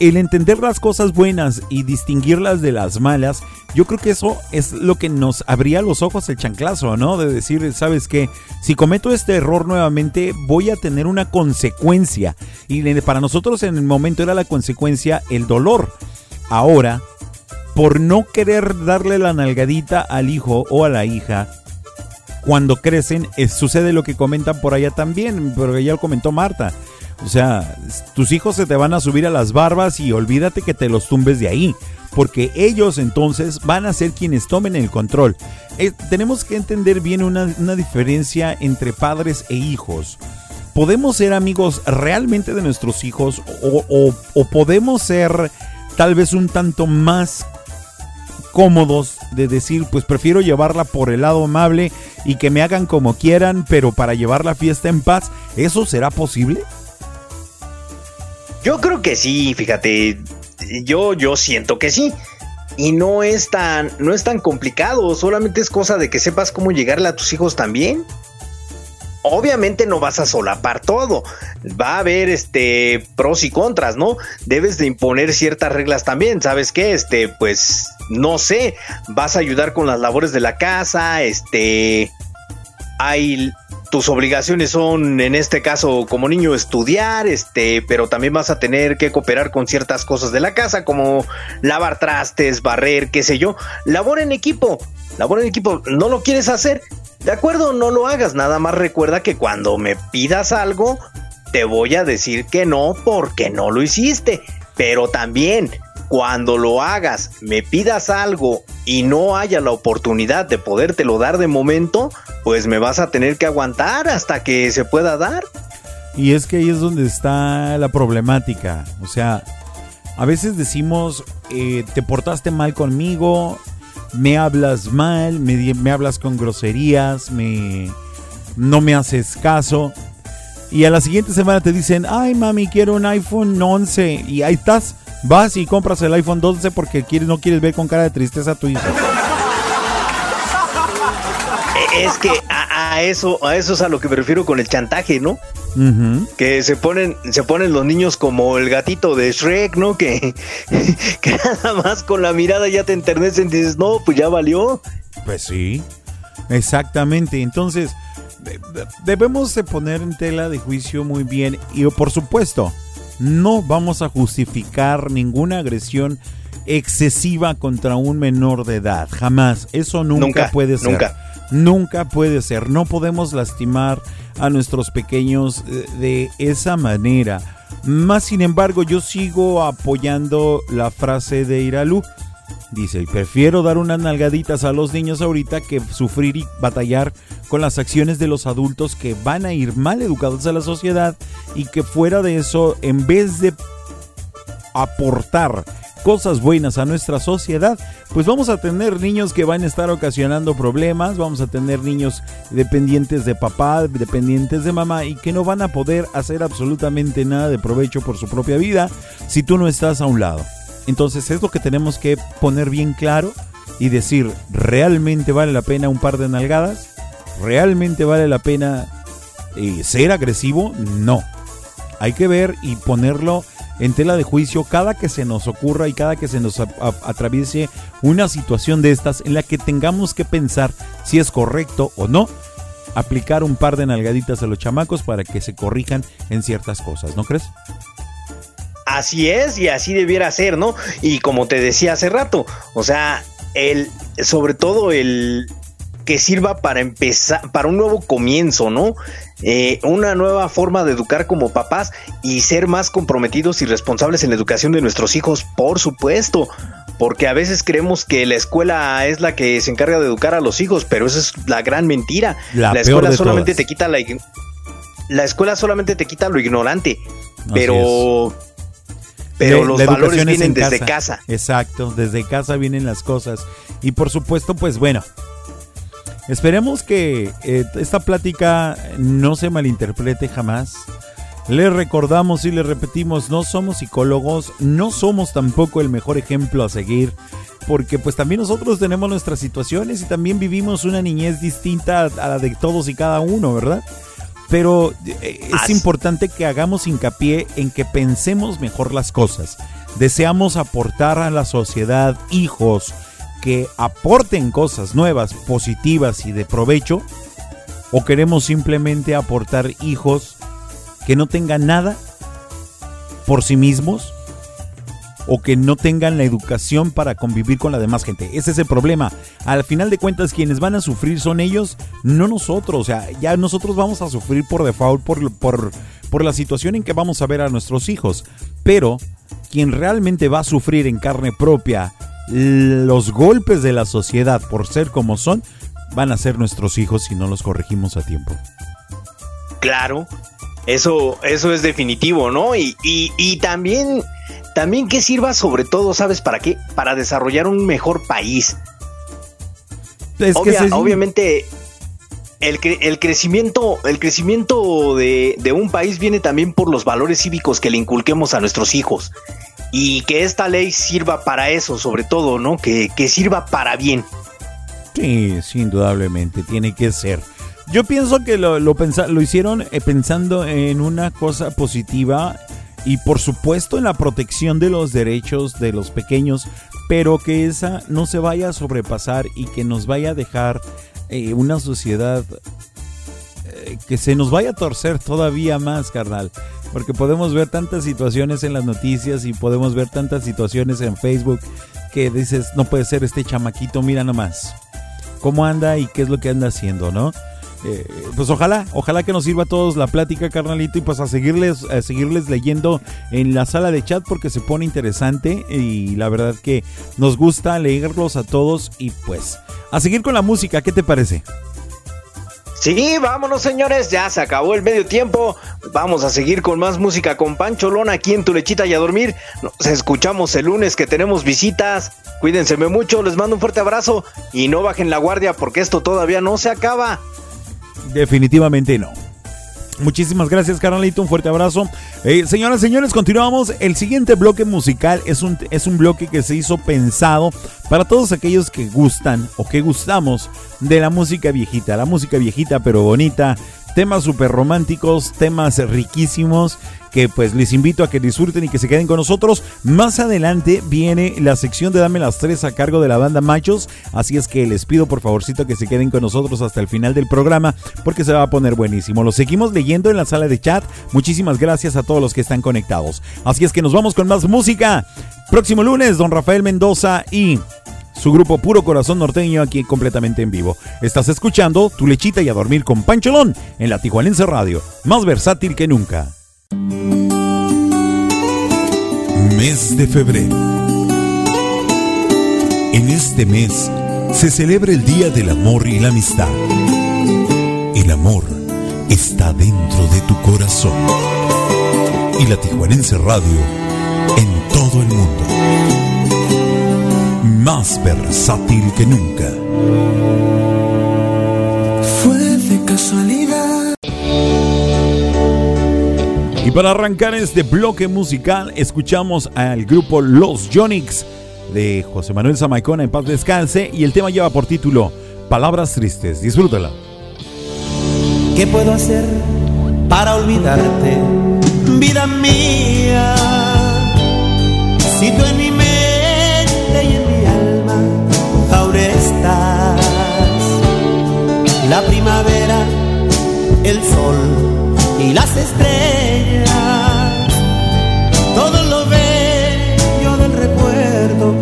el entender las cosas buenas y distinguirlas de las malas, yo creo que eso es lo que nos abría los ojos el chanclazo, ¿no? De decir, ¿sabes qué? Si cometo este error nuevamente, voy a tener una consecuencia. Y para nosotros en el momento era la consecuencia el dolor. Ahora, por no querer darle la nalgadita al hijo o a la hija, cuando crecen, eh, sucede lo que comentan por allá también, pero ya lo comentó Marta. O sea, tus hijos se te van a subir a las barbas y olvídate que te los tumbes de ahí, porque ellos entonces van a ser quienes tomen el control. Eh, tenemos que entender bien una, diferencia entre padres e hijos. ¿Podemos ser amigos realmente de nuestros hijos o- o podemos ser tal vez un tanto más cómodos de decir, pues prefiero llevarla por el lado amable y que me hagan como quieran, pero para llevar la fiesta en paz, ¿eso será posible? Yo creo que sí, fíjate. Yo, yo siento que sí. Y no es tan, no es tan complicado. Solamente es cosa de que sepas cómo llegarle a tus hijos también. Obviamente no vas a solapar todo. Va a haber este pros y contras, ¿no? Debes de imponer ciertas reglas también. ¿Sabes qué? Este, pues, no sé. Vas a ayudar con las labores de la casa. Este. Hay. Tus obligaciones son, en este caso, como niño, estudiar, este, pero también vas a tener que cooperar con ciertas cosas de la casa, como lavar trastes, barrer, qué sé yo. Labor en equipo, labor en equipo. ¿No lo quieres hacer? De acuerdo, no lo hagas. Nada más recuerda que cuando me pidas algo, te voy a decir que no porque no lo hiciste. Pero también, cuando lo hagas, me pidas algo y no haya la oportunidad de podértelo dar de momento, pues me vas a tener que aguantar hasta que se pueda dar. Y es que ahí es donde está la problemática. O sea, a veces decimos, eh, te portaste mal conmigo, me hablas mal, me, me hablas con groserías, me, no me haces caso. Y a la siguiente semana te dicen, ay mami, quiero un iPhone 11. Y ahí estás, vas y compras el iPhone 12 porque quieres, no quieres ver con cara de tristeza a tu hijo. E- Es que a, a eso, a eso es a lo que me refiero con el chantaje, ¿no? Que se ponen, se ponen los niños como el gatito de Shrek, ¿no? Que, (laughs) que nada más con la mirada ya te enternecen y dices, no, pues ya valió. Pues sí, exactamente. Entonces, de- de- debemos de poner en tela de juicio muy bien y por supuesto, no vamos a justificar ninguna agresión excesiva contra un menor de edad. Jamás. Eso nunca, Nunca, puede ser. nunca. Nunca puede ser. No podemos lastimar a nuestros pequeños eh, de esa manera. Más sin embargo, yo sigo apoyando la frase de Iralu. Dice, prefiero dar unas nalgaditas a los niños ahorita que sufrir y batallar con las acciones de los adultos que van a ir mal educados a la sociedad y que fuera de eso, en vez de aportar cosas buenas a nuestra sociedad, pues vamos a tener niños que van a estar ocasionando problemas, vamos a tener niños dependientes de papá, dependientes de mamá y que no van a poder hacer absolutamente nada de provecho por su propia vida si tú no estás a un lado. Entonces es lo que tenemos que poner bien claro y decir, ¿realmente vale la pena un par de nalgadas? ¿Realmente vale la pena eh, ser agresivo? No. hay que ver y ponerlo en tela de juicio cada que se nos ocurra y cada que se nos atraviese una situación de estas en la que tengamos que pensar si es correcto o no aplicar un par de nalgaditas a los chamacos para que se corrijan en ciertas cosas, ¿no crees? Así es, y así debiera ser, ¿no? Y como te decía hace rato, o sea, el, sobre todo el que sirva para empezar, para un nuevo comienzo, ¿no? Eh, una nueva forma de educar como papás y ser más comprometidos y responsables en la educación de nuestros hijos, por supuesto, porque a veces creemos que la escuela es la que se encarga de educar a los hijos, pero esa es la gran mentira. La escuela solamente todas. te quita la la escuela solamente te quita lo ignorante, Así pero pero los la valores vienen en desde casa. Exacto, desde casa vienen las cosas. Y por supuesto, pues bueno, esperemos que eh, esta plática no se malinterprete jamás. Le recordamos y le repetimos, no somos psicólogos, no somos tampoco el mejor ejemplo a seguir, porque pues también nosotros tenemos nuestras situaciones y también vivimos una niñez distinta a la de todos y cada uno, ¿verdad? Pero eh, es importante que hagamos hincapié en que pensemos mejor las cosas. Deseamos aportar a la sociedad hijos que aporten cosas nuevas, positivas y de provecho. O queremos simplemente aportar hijos que no tengan nada por sí mismos o que no tengan la educación para convivir con la demás gente. Ese es el problema. Al final de cuentas, quienes van a sufrir son ellos, no nosotros. O sea, ya nosotros vamos a sufrir por default por, por, por la situación en que vamos a ver a nuestros hijos. Pero quien realmente va a sufrir en carne propia los golpes de la sociedad por ser como son, van a ser nuestros hijos si no los corregimos a tiempo. Claro, eso, eso es definitivo, ¿no? Y, y, y también, también que sirva sobre todo, ¿sabes para qué? Para desarrollar un mejor país. Es que Obviamente, el, cre- el crecimiento, el crecimiento de, de un país viene también por los valores cívicos que le inculquemos a nuestros hijos. Y que esta ley sirva para eso, sobre todo, ¿no? Que, que sirva para bien. Sí, sí, indudablemente, tiene que ser. Yo pienso que lo, lo, lo hicieron eh, pensando en una cosa positiva y por supuesto en la protección de los derechos de los pequeños, pero que esa no se vaya a sobrepasar y que nos vaya a dejar eh, una sociedad eh, que se nos vaya a torcer todavía más, carnal. Porque podemos ver tantas situaciones en las noticias y podemos ver tantas situaciones en Facebook que dices, no puede ser este chamaquito, mira nomás cómo anda y qué es lo que anda haciendo, ¿no? Eh, pues ojalá, ojalá que nos sirva a todos la plática, carnalito, y pues a seguirles, a seguirles leyendo en la sala de chat porque se pone interesante y la verdad que nos gusta leerlos a todos y pues a seguir con la música, ¿qué te parece? Sí, vámonos señores, ya se acabó el medio tiempo. Vamos a seguir con más música con Pancho Lona aquí en Tu Lechita y a dormir. Nos escuchamos el lunes que tenemos visitas. Cuídense mucho, les mando un fuerte abrazo y no bajen la guardia porque esto todavía no se acaba. Definitivamente no. Muchísimas gracias, carnalito. Un fuerte abrazo. Eh, señoras, señores, continuamos. El siguiente bloque musical es un, es un bloque que se hizo pensado para todos aquellos que gustan o que gustamos de la música viejita. La música viejita pero bonita. Temas súper románticos, temas riquísimos que pues les invito a que disfruten y que se queden con nosotros. Más adelante viene la sección de Dame las tres a cargo de la banda Machos, así es que les pido por favorcito que se queden con nosotros hasta el final del programa porque se va a poner buenísimo. Lo seguimos leyendo en la sala de chat. Muchísimas gracias a todos los que están conectados. Así es que nos vamos con más música. Próximo lunes, don Rafael Mendoza y su grupo Puro Corazón Norteño aquí completamente en vivo. Estás escuchando Tu Lechita y a Dormir con Pancholón en la Tijuanense Radio, más versátil que nunca. Mes de febrero. En este mes se celebra el Día del Amor y la Amistad. El amor está dentro de tu corazón. Y la Tijuanense Radio en todo el mundo. Más versátil que nunca. Fue de casualidad. Y para arrancar este bloque musical, escuchamos al grupo Los Yonix de José Manuel Zamaicona en paz descanse y el tema lleva por título Palabras Tristes. Disfrútala. ¿Qué puedo hacer para olvidarte? vida mía. Si tú en la primavera, el sol y las estrellas, todo lo bello del recuerdo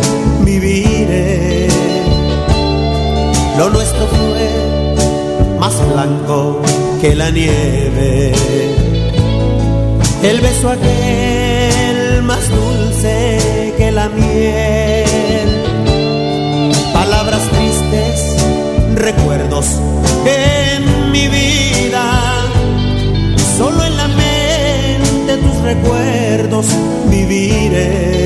viviré. Lo nuestro fue más blanco que la nieve. El beso aquel más dulce que la miel. En mi vida. Solo en la mente tus recuerdos viviré.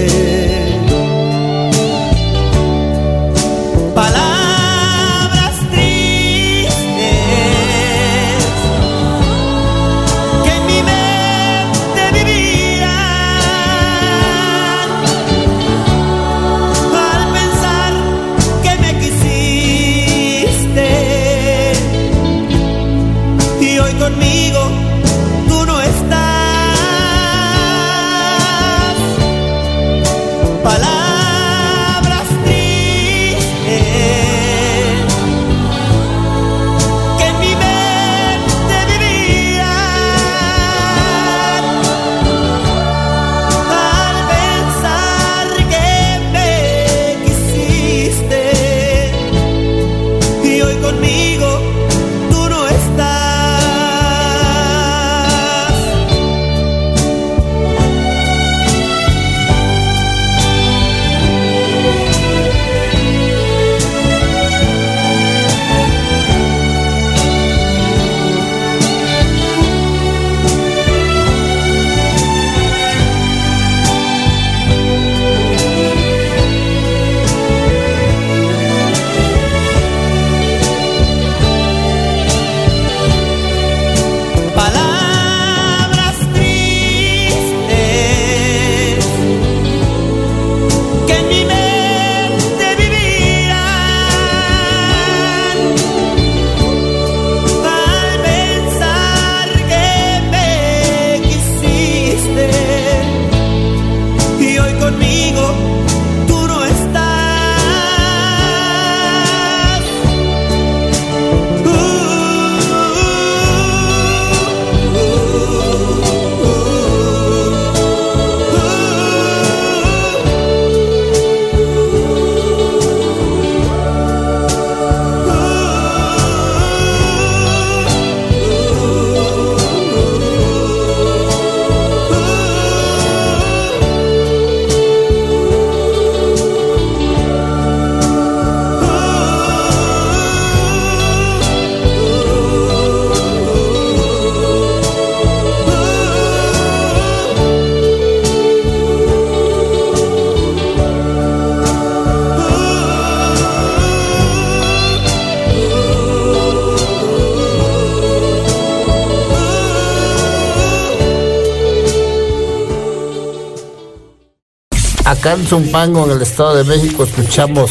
Acá en Zumpango, en el Estado de México, escuchamos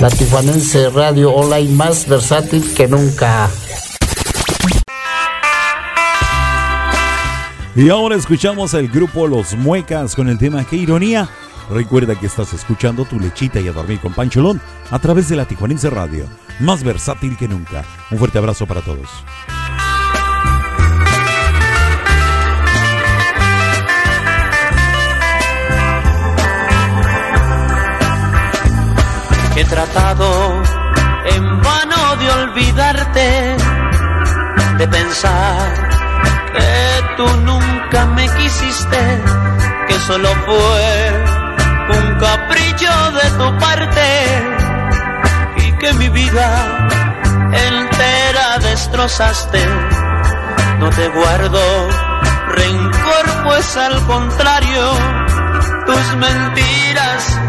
la tijuanense radio online más versátil que nunca. Y ahora escuchamos al grupo Los Muecas con el tema Qué ironía. Recuerda que estás escuchando tu lechita y a dormir con Pancholón a través de la Tijuanense Radio, más versátil que nunca. Un fuerte abrazo para todos. He tratado en vano de olvidarte, de pensar que tú nunca me quisiste, que solo fue un capricho de tu parte y que mi vida entera destrozaste. No te guardo rencor, pues al contrario, tus mentiras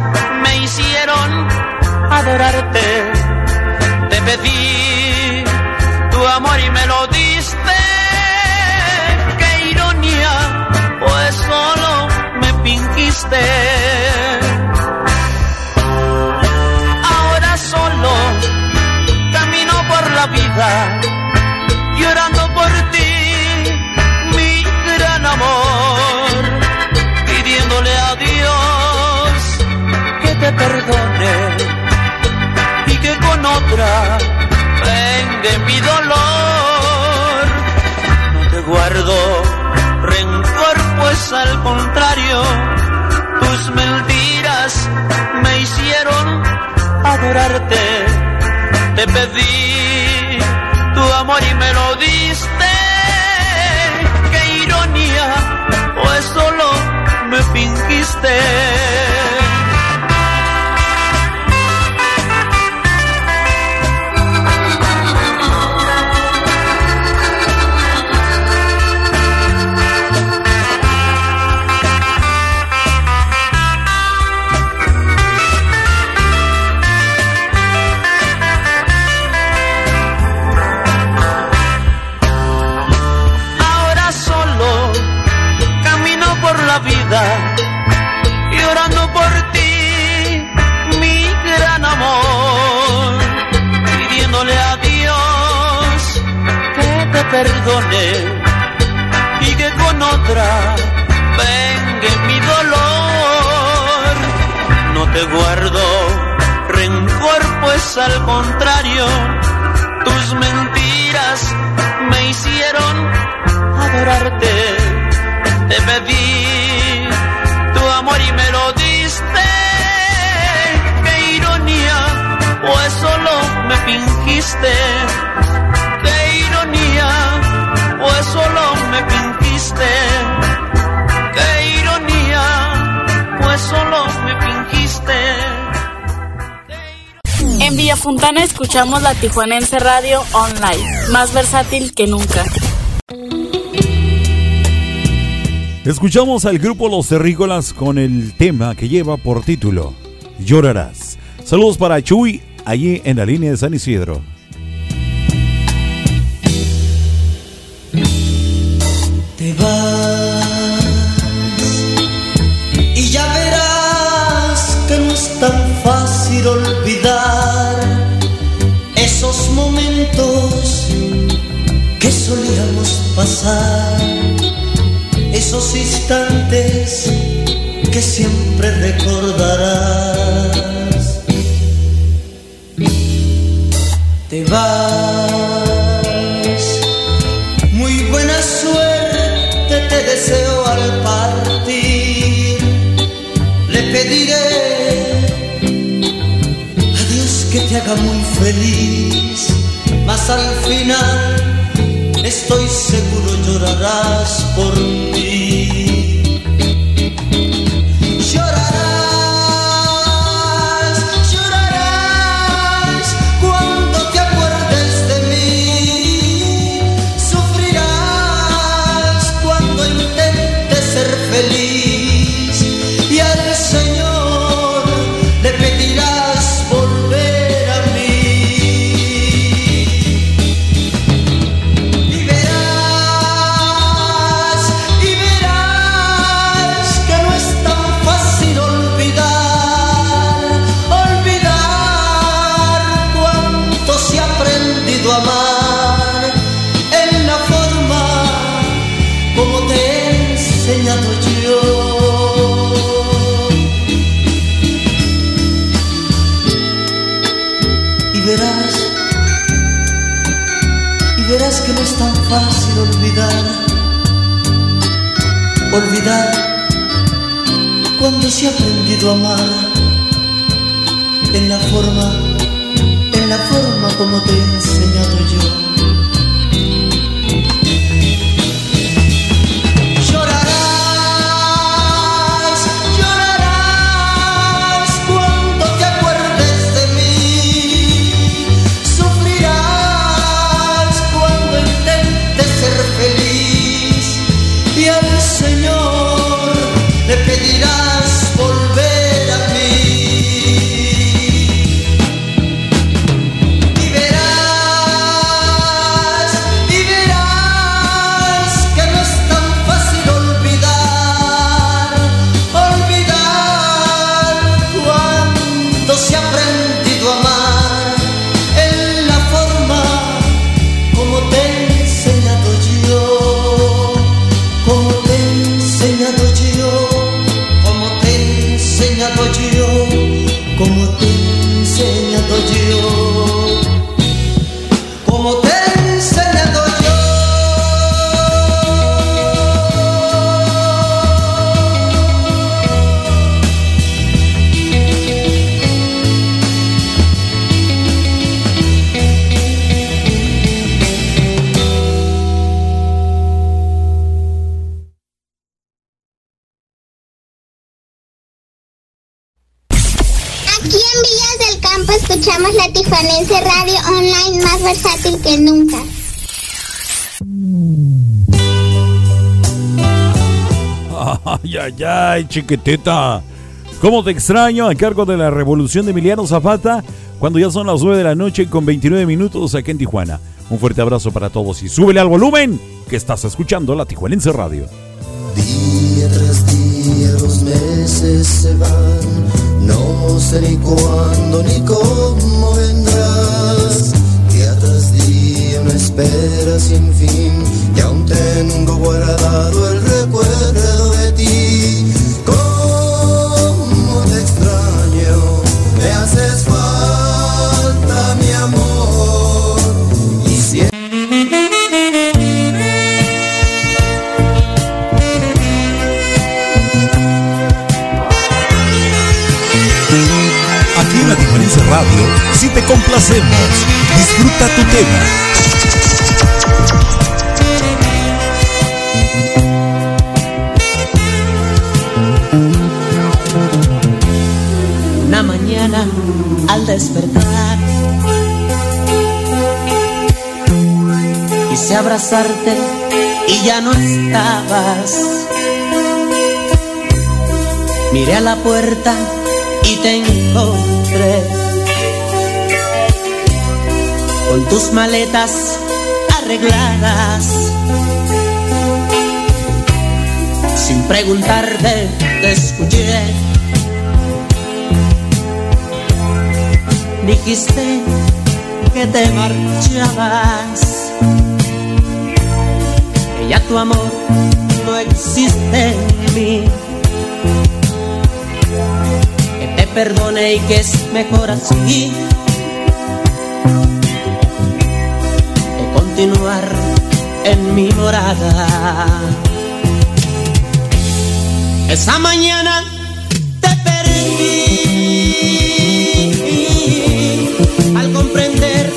me hicieron adorarte. Te pedí tu amor y me lo diste. Qué ironía, pues solo me fingiste. Ahora solo camino por la vida, llorando por ti, mi gran amor, pidiéndole a Dios que te perdone otra vengue mi dolor. No te guardo rencor, pues al contrario, tus mentiras me hicieron adorarte. Te pedí tu amor y me lo diste. Qué ironía, pues solo me fingiste. Escuchamos la Tijuanense Radio Online, más versátil que nunca. Escuchamos al grupo Los Terrícolas con el tema que lleva por título Llorarás. Saludos para Chuy, allí en la línea de San Isidro. Pasar, esos instantes que siempre recordarás. Te vas, muy buena suerte te deseo al partir. Le pediré a Dios que te haga muy feliz, mas al final estoy seguro llorarás por mí. Cuando se ha aprendido a amar en la forma, en la forma como te versátil que nunca. Ay, ay, ay, chiquitita. ¿Cómo te extraño? A cargo de la revolución de Emiliano Zapata, cuando ya son las 9 de la noche con 29 minutos aquí en Tijuana. Un fuerte abrazo para todos y súbele al volumen que estás escuchando la Tijuanense Radio. Día tras día los meses se van, no sé ni cuándo ni cómo vendrás. Espera sin fin y aún tengo guardado el recuerdo de ti. Cómo te extraño, me haces falta mi amor y si Aquí en la Tijuanense Radio, si te complacemos, disfruta tu tema. Al despertar quise abrazarte y ya no estabas. Miré a la puerta y te encontré con tus maletas arregladas. Sin preguntarte, te escuché. Dijiste que te marchabas, que ya tu amor no existe en mí. Que te perdone y que es mejor así. Que continuar en mi morada. Esa mañana te perdí al comprender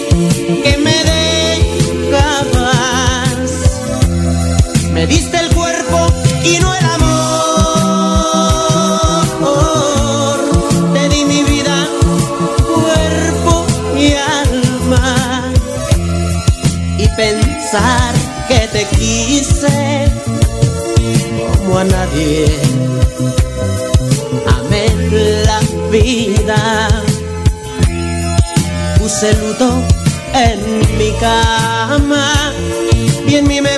que me dejabas. Me diste el cuerpo y no el amor. Te di mi vida, cuerpo y alma. Y pensar que te quise como a nadie. Amé la vida. Puse en mi cama. Y en mi memoria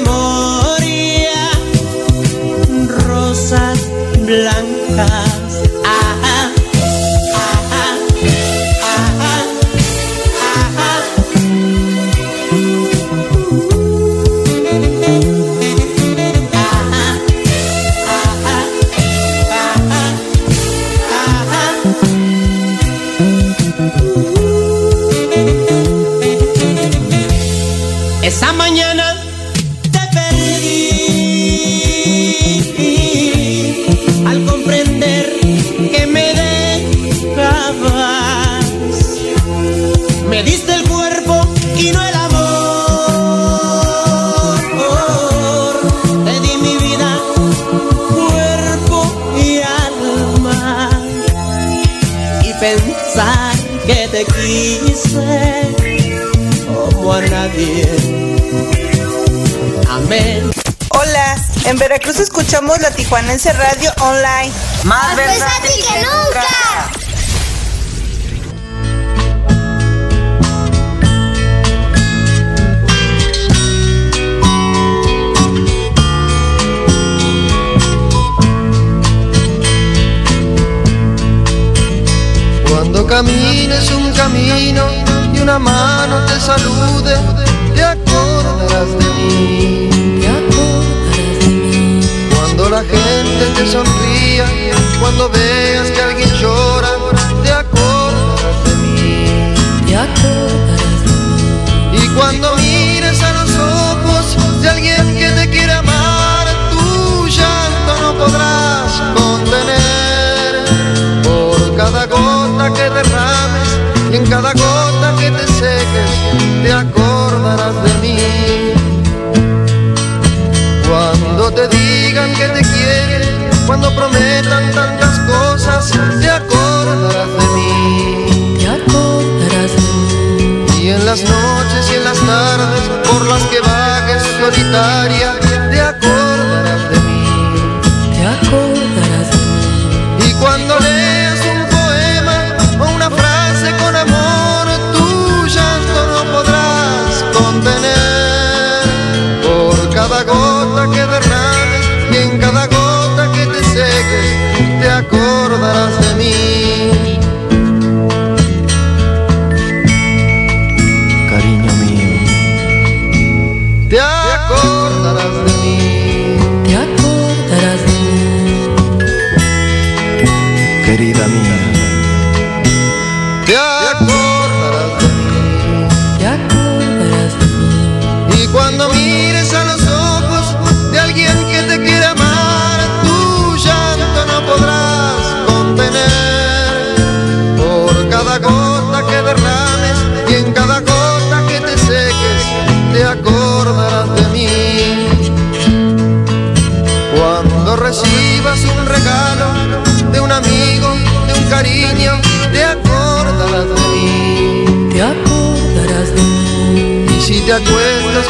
te quise como a nadie. Amén. Hola, en Veracruz escuchamos la Tijuanense Radio Online. Más versátil que nunca. Camines un camino y una mano te salude, te acordarás de mí. Cuando la gente te sonría, cuando veas que alguien llora, te acordarás de mí. Y cuando mires a los ojos de alguien que te quiere amar, tu llanto no podrás cuando prometan tantas cosas, te acordarás de mí. Te acordarás de mí. las noches y en las tardes por las que vagues solitaria,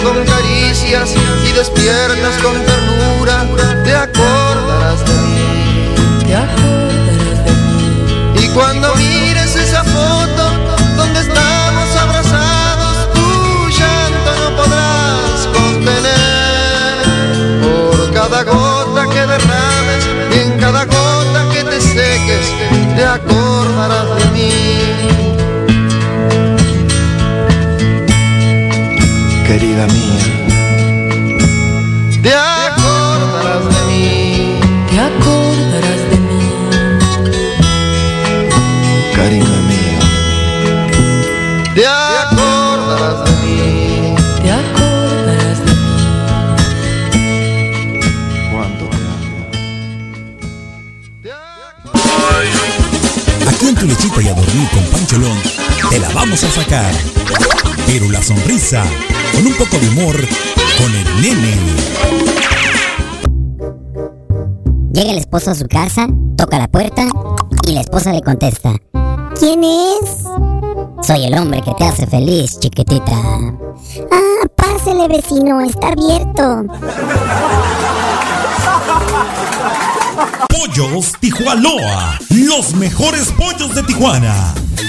con caricias y despiertas con ternura, te acordarás de mí. Te acordarás de mí. Y cuando vamos a sacar. Pero la sonrisa, con un poco de humor, con el nene. Llega el esposo a su casa, toca la puerta y la esposa le contesta. ¿Quién es? Soy el hombre que te hace feliz, chiquitita. Ah, pásele vecino, está abierto. Pollos Tijuanoa, los mejores pollos de Tijuana.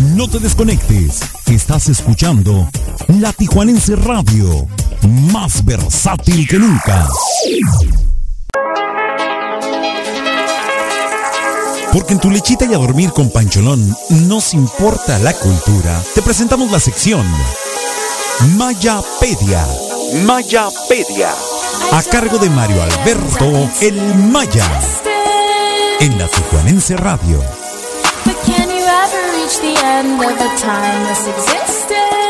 No te desconectes, estás escuchando La Tijuanense Radio, más versátil que nunca. Porque en tu lechita y a dormir con Pancholón nos importa la cultura. Te presentamos la sección Mayapedia. Mayapedia. A cargo de Mario Alberto El Maya. En la Tijuanense Radio. Reach the end of a timeless existence?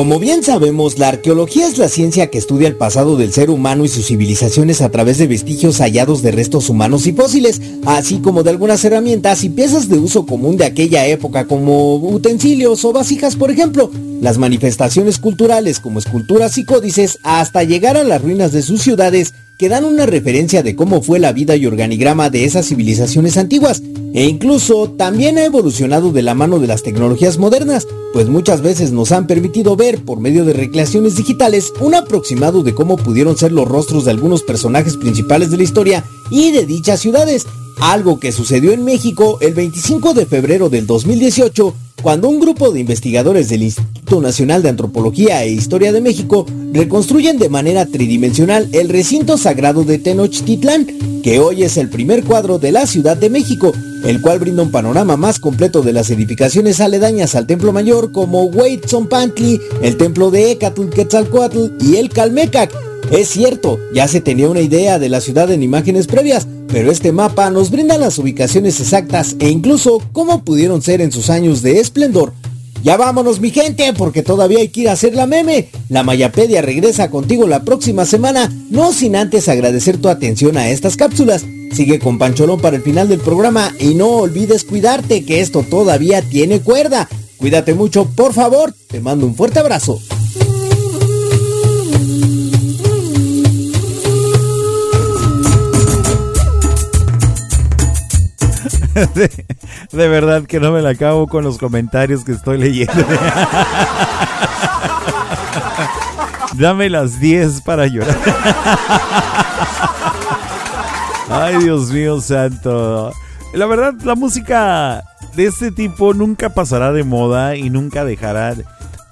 Como bien sabemos, la arqueología es la ciencia que estudia el pasado del ser humano y sus civilizaciones a través de vestigios hallados de restos humanos y fósiles, así como de algunas herramientas y piezas de uso común de aquella época como utensilios o vasijas, por ejemplo, las manifestaciones culturales como esculturas y códices hasta llegar a las ruinas de sus ciudades que dan una referencia de cómo fue la vida y organigrama de esas civilizaciones antiguas, e incluso también ha evolucionado de la mano de las tecnologías modernas, pues muchas veces nos han permitido ver por medio de recreaciones digitales un aproximado de cómo pudieron ser los rostros de algunos personajes principales de la historia y de dichas ciudades, algo que sucedió en México el 25 de febrero del 2018 cuando un grupo de investigadores del Instituto Nacional de Antropología e Historia de México reconstruyen de manera tridimensional el recinto sagrado de Tenochtitlán, que hoy es el primer cuadro de la Ciudad de México, el cual brinda un panorama más completo de las edificaciones aledañas al Templo Mayor como Huitzonpantli, el Templo de Ecatl Quetzalcoatl y el Calmecac. Es cierto, ya se tenía una idea de la ciudad en imágenes previas, pero este mapa nos brinda las ubicaciones exactas e incluso cómo pudieron ser en sus años de esplendor. Ya vámonos mi gente, porque todavía hay que ir a hacer la meme. La Mayapedia regresa contigo la próxima semana, no sin antes agradecer tu atención a estas cápsulas. Sigue con Pancholón para el final del programa y no olvides cuidarte, que esto todavía tiene cuerda. Cuídate mucho, por favor. Te mando un fuerte abrazo. (laughs) De, verdad que no me la acabo con los comentarios que estoy leyendo. (laughs) Dame las 10 para llorar. (laughs) Ay, Dios mío santo. La verdad, la música de este tipo nunca pasará de moda y nunca dejará.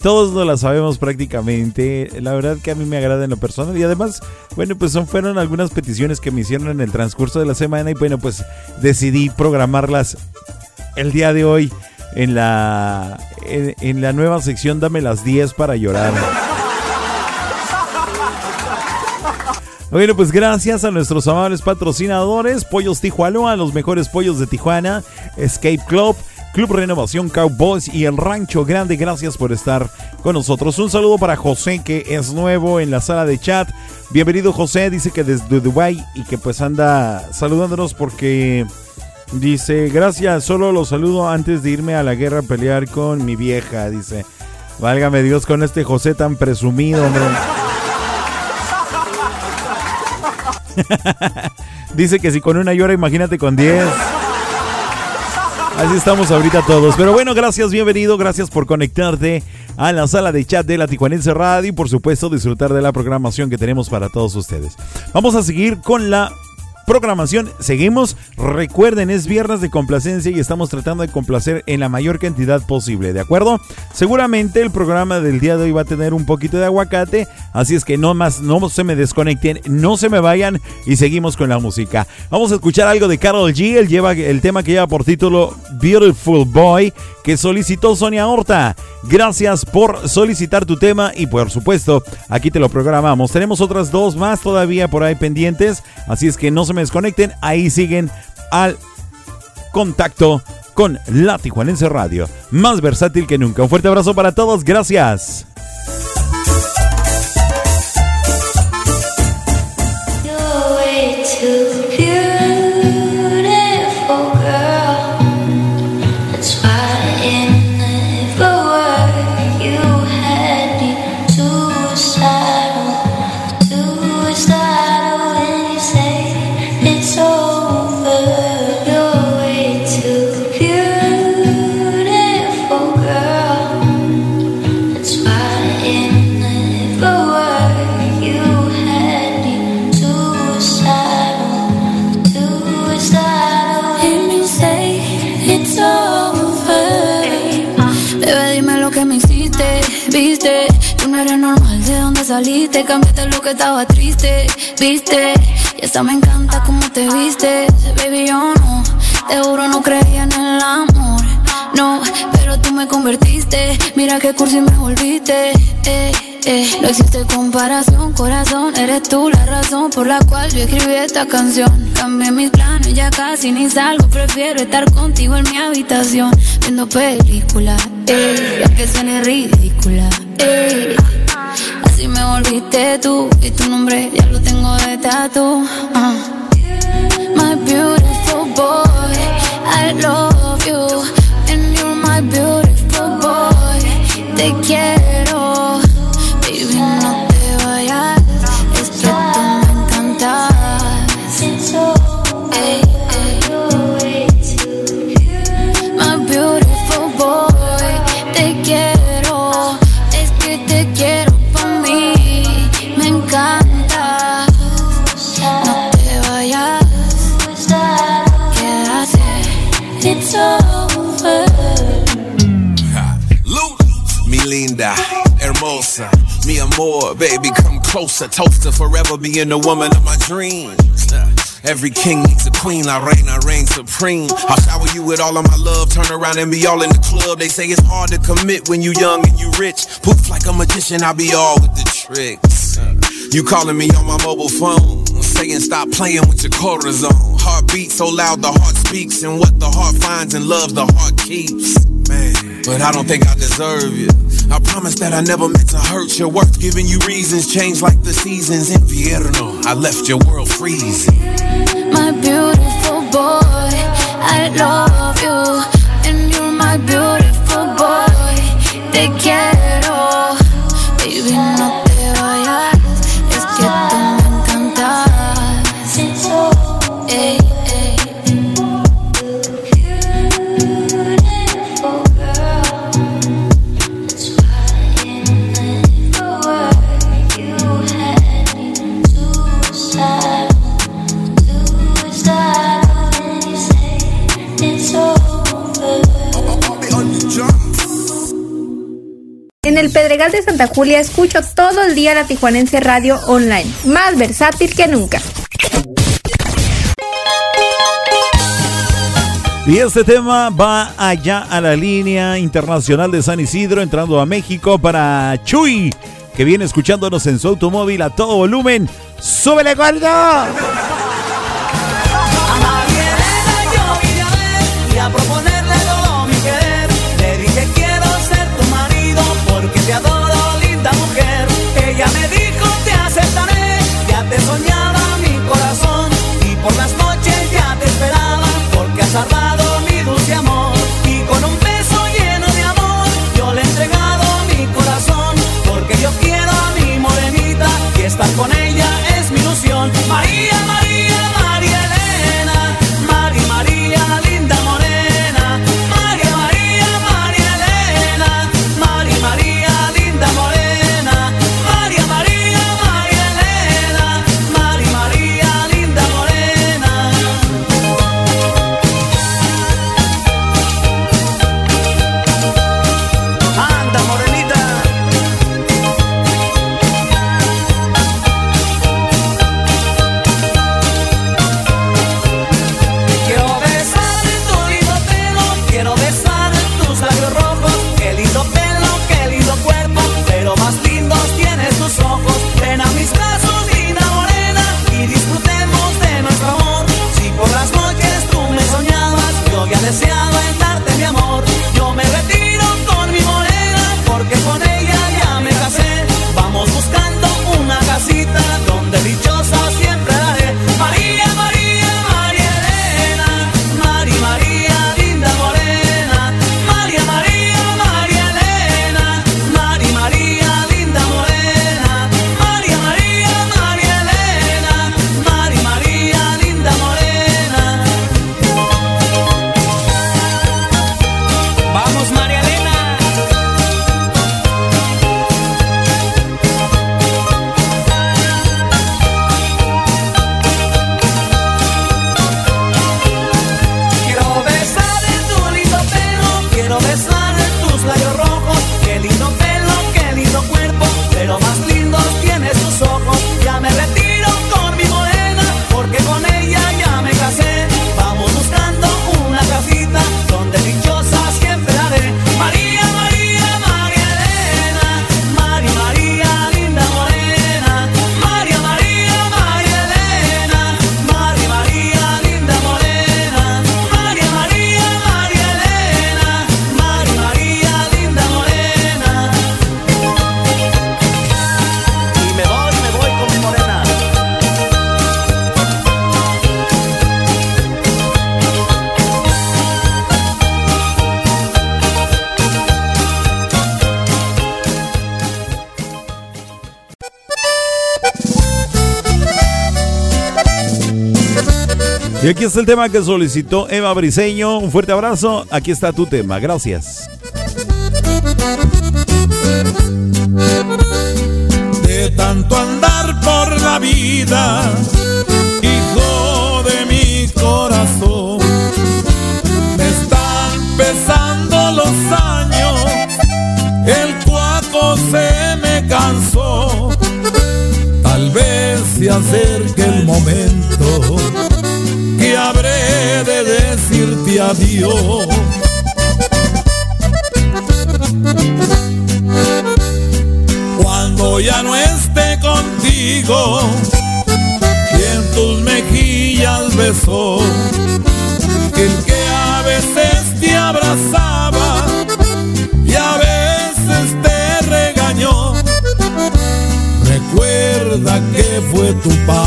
Todos no la sabemos prácticamente. La verdad que a mí me agrada en lo personal. Y además, bueno, pues son, fueron algunas peticiones que me hicieron en el transcurso de la semana. Y bueno, pues decidí programarlas el día de hoy en la, en, la nueva sección Dame las 10 para llorar. Bueno, pues gracias a nuestros amables patrocinadores, Pollos Tijuana, los mejores pollos de Tijuana, Escape Club, Club Renovación Cowboys y el Rancho Grande. Gracias por estar con nosotros. Un saludo para José, que es nuevo en la sala de chat. Bienvenido José, dice que desde Dubai y que pues anda saludándonos porque dice, gracias, solo lo saludo antes de irme a la guerra a pelear con mi vieja, dice. Válgame Dios con este José tan presumido, hombre. (laughs) Dice que si con una llora, imagínate con 10. Así estamos ahorita todos. Pero bueno, gracias, bienvenido. Gracias por conectarte a la sala de chat de la Tijuanense Radio y por supuesto disfrutar de la programación que tenemos para todos ustedes. Vamos a seguir con la programación. Seguimos. Recuerden, es viernes de complacencia y estamos tratando de complacer en la mayor cantidad posible, ¿de acuerdo? Seguramente el programa del día de hoy va a tener un poquito de aguacate, así es que no más, no se me desconecten, no se me vayan y seguimos con la música. Vamos a escuchar algo de Carol G, él lleva el tema que lleva por título Beautiful Boy, que solicitó Sonia Horta. Gracias por solicitar tu tema y por supuesto, aquí te lo programamos. Tenemos otras dos más todavía por ahí pendientes, así es que no se me desconecten, ahí siguen al contacto con la Tijuanense Radio, más versátil que nunca. Un fuerte abrazo para todos, gracias. Saliste? Cambiaste lo que estaba triste, viste. Y esta me encanta cómo te viste. Baby, yo no, te juro no creía en el amor. No, pero tú me convertiste. Mira qué cursi me volviste. Eh, eh. No existe comparación, corazón. Eres tú la razón por la cual yo escribí esta canción. Cambié mis planes, ya casi ni salgo. Prefiero estar contigo en mi habitación. Viendo películas, eh. Ya que suene ridícula, eh. Así me volviste tú. Y tu nombre ya lo tengo de tatu. ah. My beautiful boy, I love you. And you're my beautiful boy. Te quiero, amor, baby, come closer. Toast to forever being the woman of my dreams. Every king needs a queen, I reign, I reign supreme. I'll shower you with all of my love, turn around and be all in the club. They say it's hard to commit when you young and you rich. Poof like a magician, I'll be all with the tricks. You calling me on my mobile phone, saying stop playing with your cortisone. Heartbeat so loud the heart speaks, and what the heart finds and loves, the heart keeps. Man, but I don't think I deserve you. I promise that I never meant to hurt you. Worth giving you reasons, change like the seasons. Invierno, I left your world freezing. My beautiful boy, I love you, and you're my beautiful boy. Te quiero, En el Pedregal de Santa Julia escucho todo el día la Tijuanense Radio Online, más versátil que nunca. Y este tema va allá a la línea internacional de San Isidro, entrando a México para Chuy, que viene escuchándonos en su automóvil a todo volumen. ¡Súbele, gordo! el tema que solicitó Eva Briseño. Un fuerte abrazo. Aquí está tu tema. Gracias. De tanto andar por la vida, hijo de mi corazón, me están pesando los años. El cuaco se me cansó. Tal vez se acerque el momento adiós. Cuando ya no esté contigo, y en tus mejillas besó, el que a veces te abrazaba y a veces te regañó. Recuerda que fue tu padre,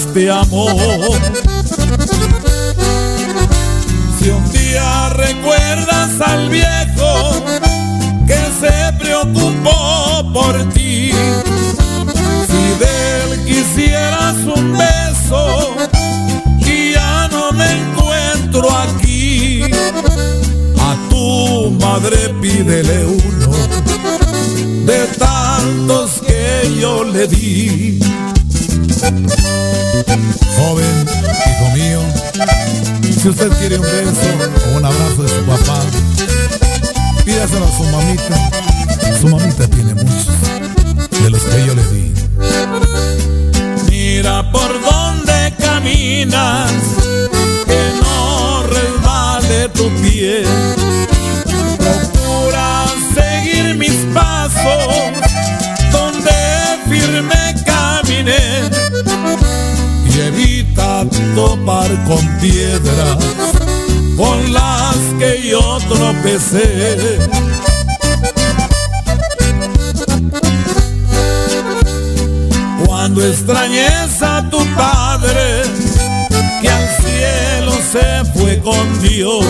que más te amó. Si un día recuerdas al viejo que se preocupó por ti, si de él quisieras un beso y ya no me encuentro aquí, a tu madre pídele uno de tantos que yo le di. Si usted quiere un beso o un abrazo de su papá, pídaselo a su mamita. Su mamita tiene muchos de los que yo le di. Mira por dónde caminas, que no resbale tu pie. Procura seguir mis pasos, donde firme caminé. Y evita topar con piedras con las que yo tropecé. Cuando extrañes a tu padre, que al cielo se fue con Dios,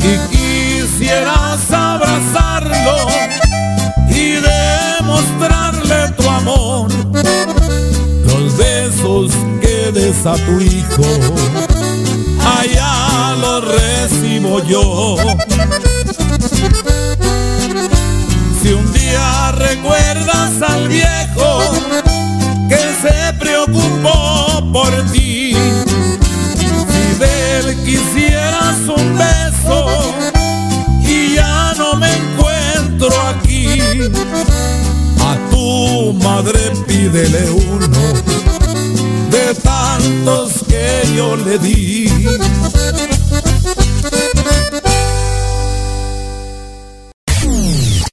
y quisieras abrazarlo y demostrarle a tu hijo, allá los recibo yo. Si un día recuerdas al viejo que se preocupó por ti, si de él quisieras un beso y ya no me encuentro aquí, a tu madre pídele uno de tantos que yo le di.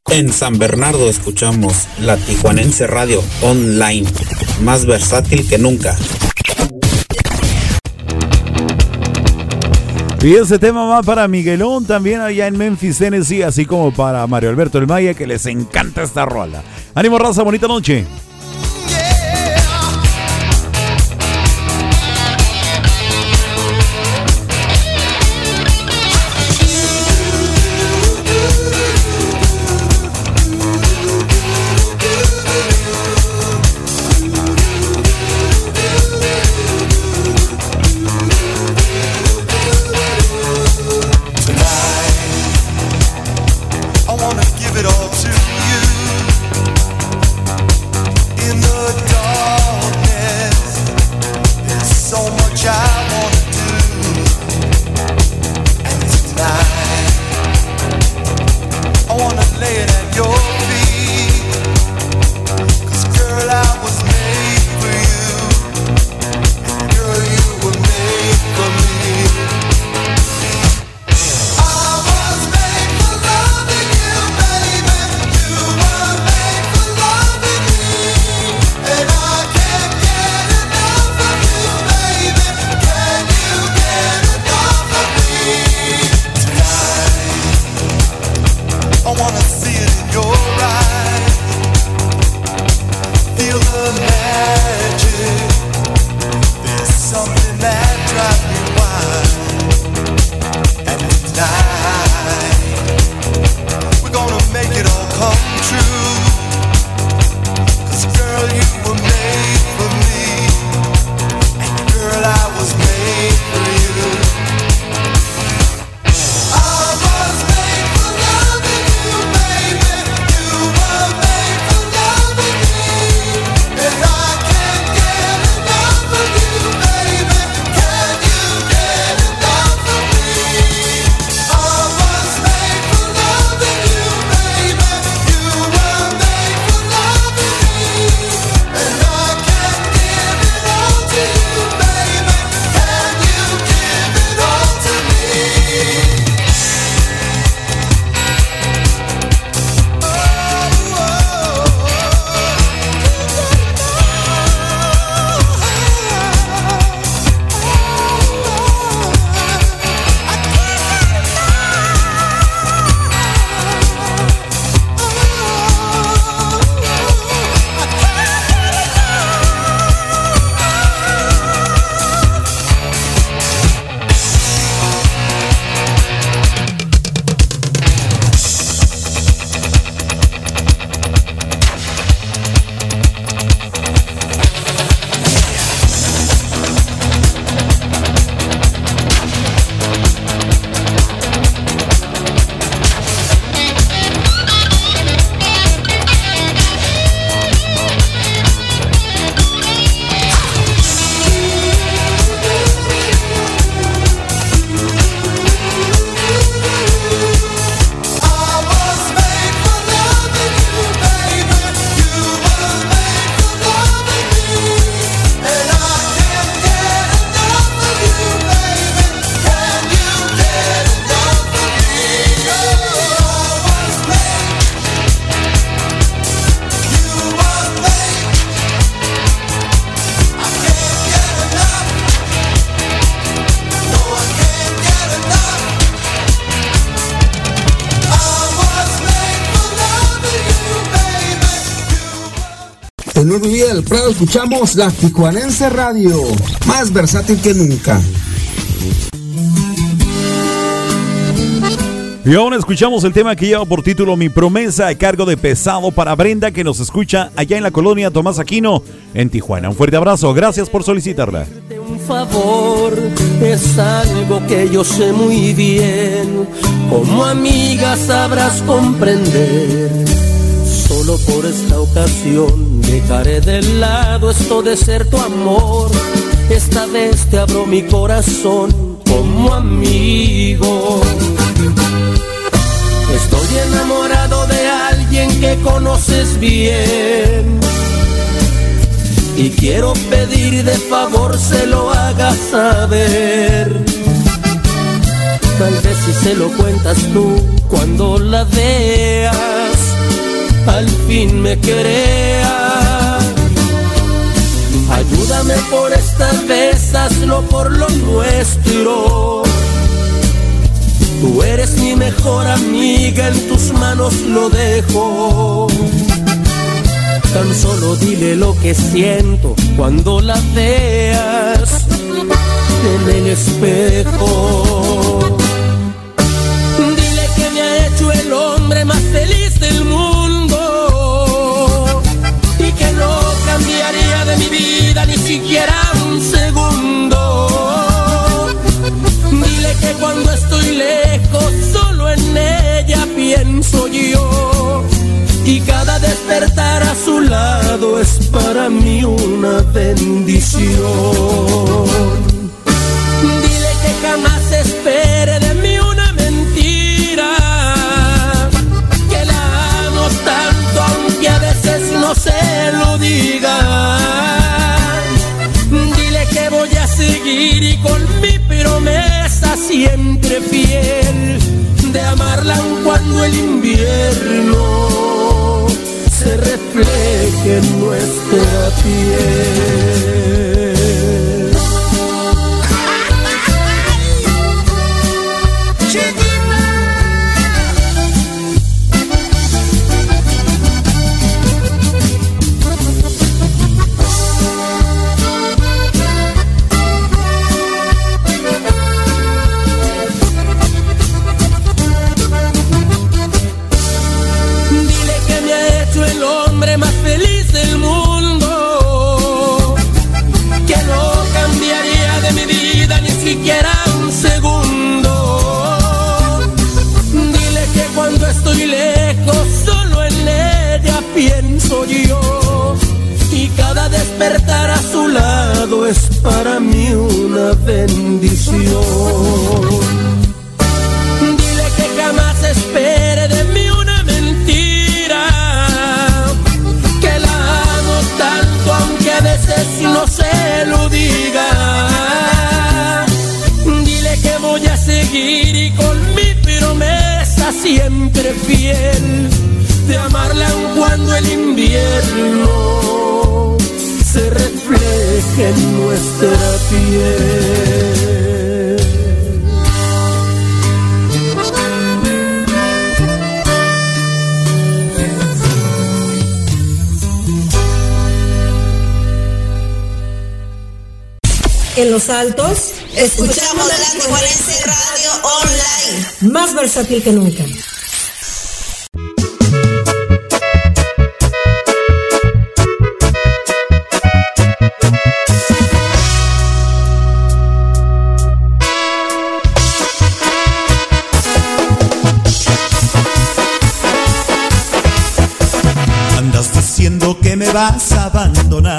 En San Bernardo escuchamos la Tijuanense Radio Online, más versátil que nunca. Y ese tema va para Miguelón también allá en Memphis, Tennessee, así como para Mario Alberto El Maya, que les encanta esta rola. Ánimo, raza, bonita noche. Escuchamos la Tijuanense Radio, más versátil que nunca. Y ahora escuchamos el tema que lleva por título Mi promesa a cargo de Pesado para Brenda que nos escucha allá en la colonia Tomás Aquino en Tijuana. Un fuerte abrazo, gracias por solicitarla. Un favor es algo que yo sé muy bien, como amiga sabrás comprender. Solo por esta ocasión dejaré de lado esto de ser tu amor. Esta vez te abro mi corazón como amigo. Estoy enamorado de alguien que conoces bien. Y quiero pedir de favor se lo hagas saber. Tal vez si se lo cuentas tú cuando la veas, al fin me creas. Ayúdame por esta vez, hazlo por lo nuestro. Tú eres mi mejor amiga, en tus manos lo dejo. Tan solo dile lo que siento cuando la veas en el espejo. Siquiera un segundo. Dile que cuando estoy lejos, solo en ella pienso yo. Y cada despertar a su lado es para mí una bendición. Cuando el invierno se refleje en nuestra piel. Siempre fiel de amarla aun cuando el invierno se refleje en nuestra piel. En los altos, Escuchamos la Tijuanense Radio Online. más versátil que nunca. Andas diciendo que me vas a abandonar,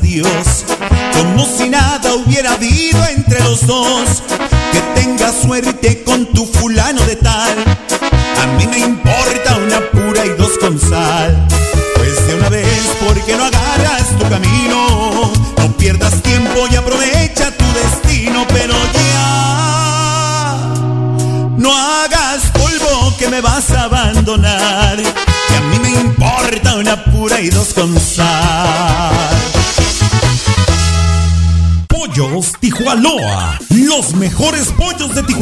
adiós, como si nada hubiera habido entre los dos.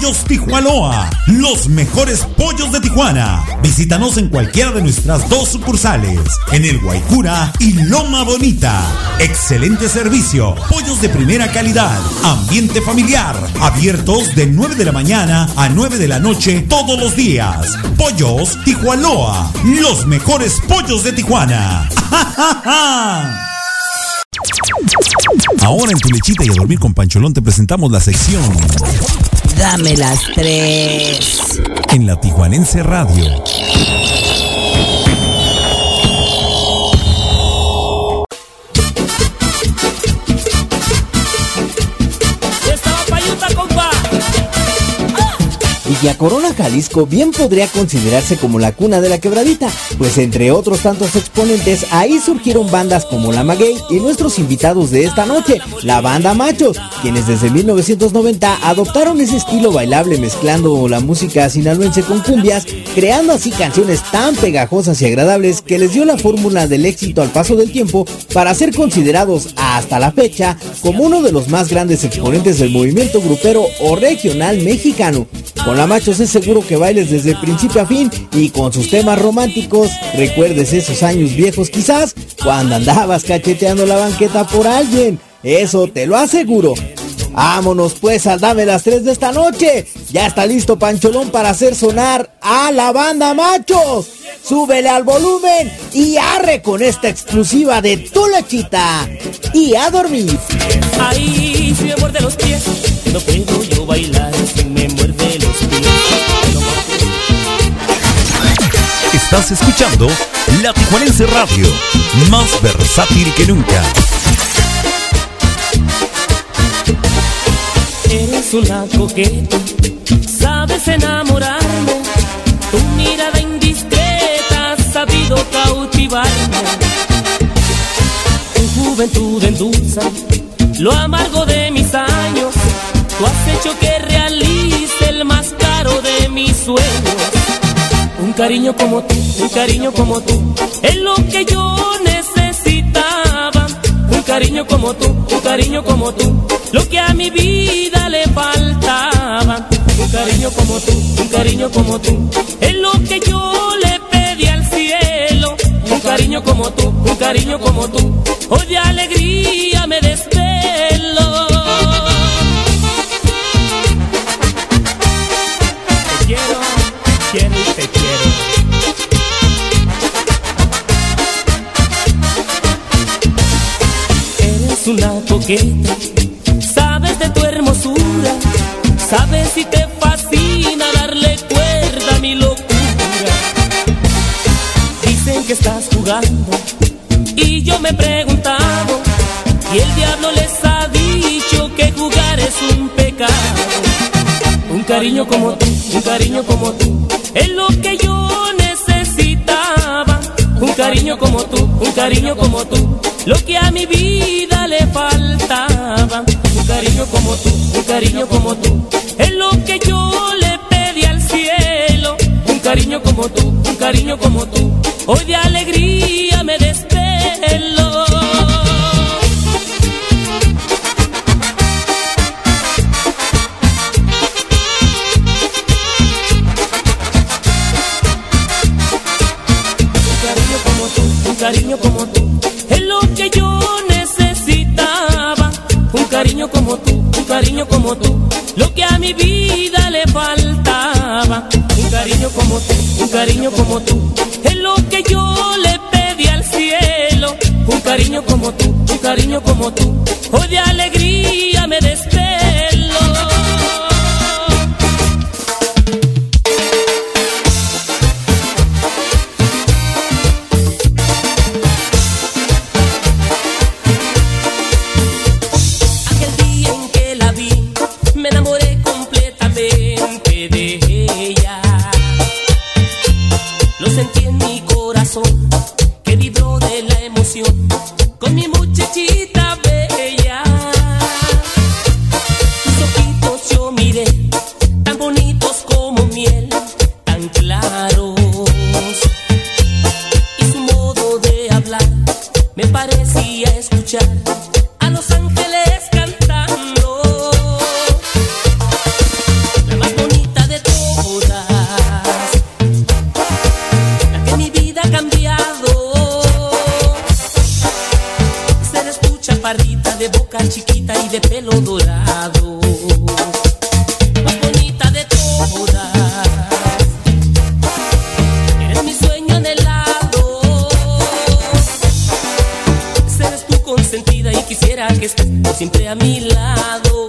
Pollos Tijuanoa, los mejores pollos de Tijuana. Visítanos en cualquiera de nuestras dos sucursales, en el Guaycura y Loma Bonita. Excelente servicio, pollos de primera calidad, ambiente familiar, abiertos de 9 de la mañana a 9 de la noche todos los días. Pollos Tijuanoa, los mejores pollos de Tijuana. (laughs) Ahora en tu lechita y a dormir con Pancholón te presentamos la sección Dame las tres. en la Tijuanense Radio. Villa Corona, Jalisco bien podría considerarse como la cuna de la quebradita, pues entre otros tantos exponentes ahí surgieron bandas como La Maguey y nuestros invitados de esta noche, la banda Machos, quienes desde 1990 adoptaron ese estilo bailable mezclando la música sinaloense con cumbias, creando así canciones tan pegajosas y agradables que les dio la fórmula del éxito al paso del tiempo para ser considerados hasta la fecha como uno de los más grandes exponentes del movimiento grupero o regional mexicano. Con la machos es seguro que bailes desde principio a fin y con sus temas románticos recuerdes esos años viejos quizás cuando andabas cacheteando la banqueta por alguien. Eso te lo aseguro. Vámonos pues al Dame las 3 de esta noche. Ya está listo Pancholón para hacer sonar a la banda machos. Súbele al volumen y arre con esta exclusiva de tu lechita. Y a dormir. Ahí si me muerde los pies, no puedo yo bailar si me muerde los pies. Estás escuchando La Tijuanense Radio, más versátil que nunca. Eres una coqueta, sabes enamorarme. Tu mirada indiscreta ha sabido cautivarme. Tu juventud endulza lo amargo de mis años. Tú has hecho que realice el más caro de mis sueños. Un cariño como tú, un cariño como tú, es lo que yo necesitaba. Cariño como tú, un cariño como tú, lo que a mi vida le faltaba. Un cariño como tú, un cariño como tú, es lo que yo le pedí al cielo. Un cariño como tú, un cariño como tú, hoy de alegría me desvelo. Una coqueta, sabes de tu hermosura, sabes si te fascina darle cuerda a mi locura. Dicen que estás jugando y yo me he preguntado, y el diablo les ha dicho que jugar es un pecado. Un cariño como tú, un cariño como tú, es lo que yo necesitaba. Un cariño como tú, un cariño como tú, lo que a mi vida faltaba. Un cariño como tú, un cariño como tú, es lo que yo le pedí al cielo. Un cariño como tú, un cariño como tú, hoy de alegría me desvelo. Un cariño cariño como tú, un cariño como tú, lo que a mi vida le faltaba. Un cariño como tú, un cariño como tú, es lo que yo le pedí al cielo. Un cariño como tú, un cariño como tú, hoy de alegría me despego. boca chiquita y de pelo dorado. Más bonita de todas. Eres mi sueño anhelado. Serás tu consentida y quisiera que estés siempre a mi lado.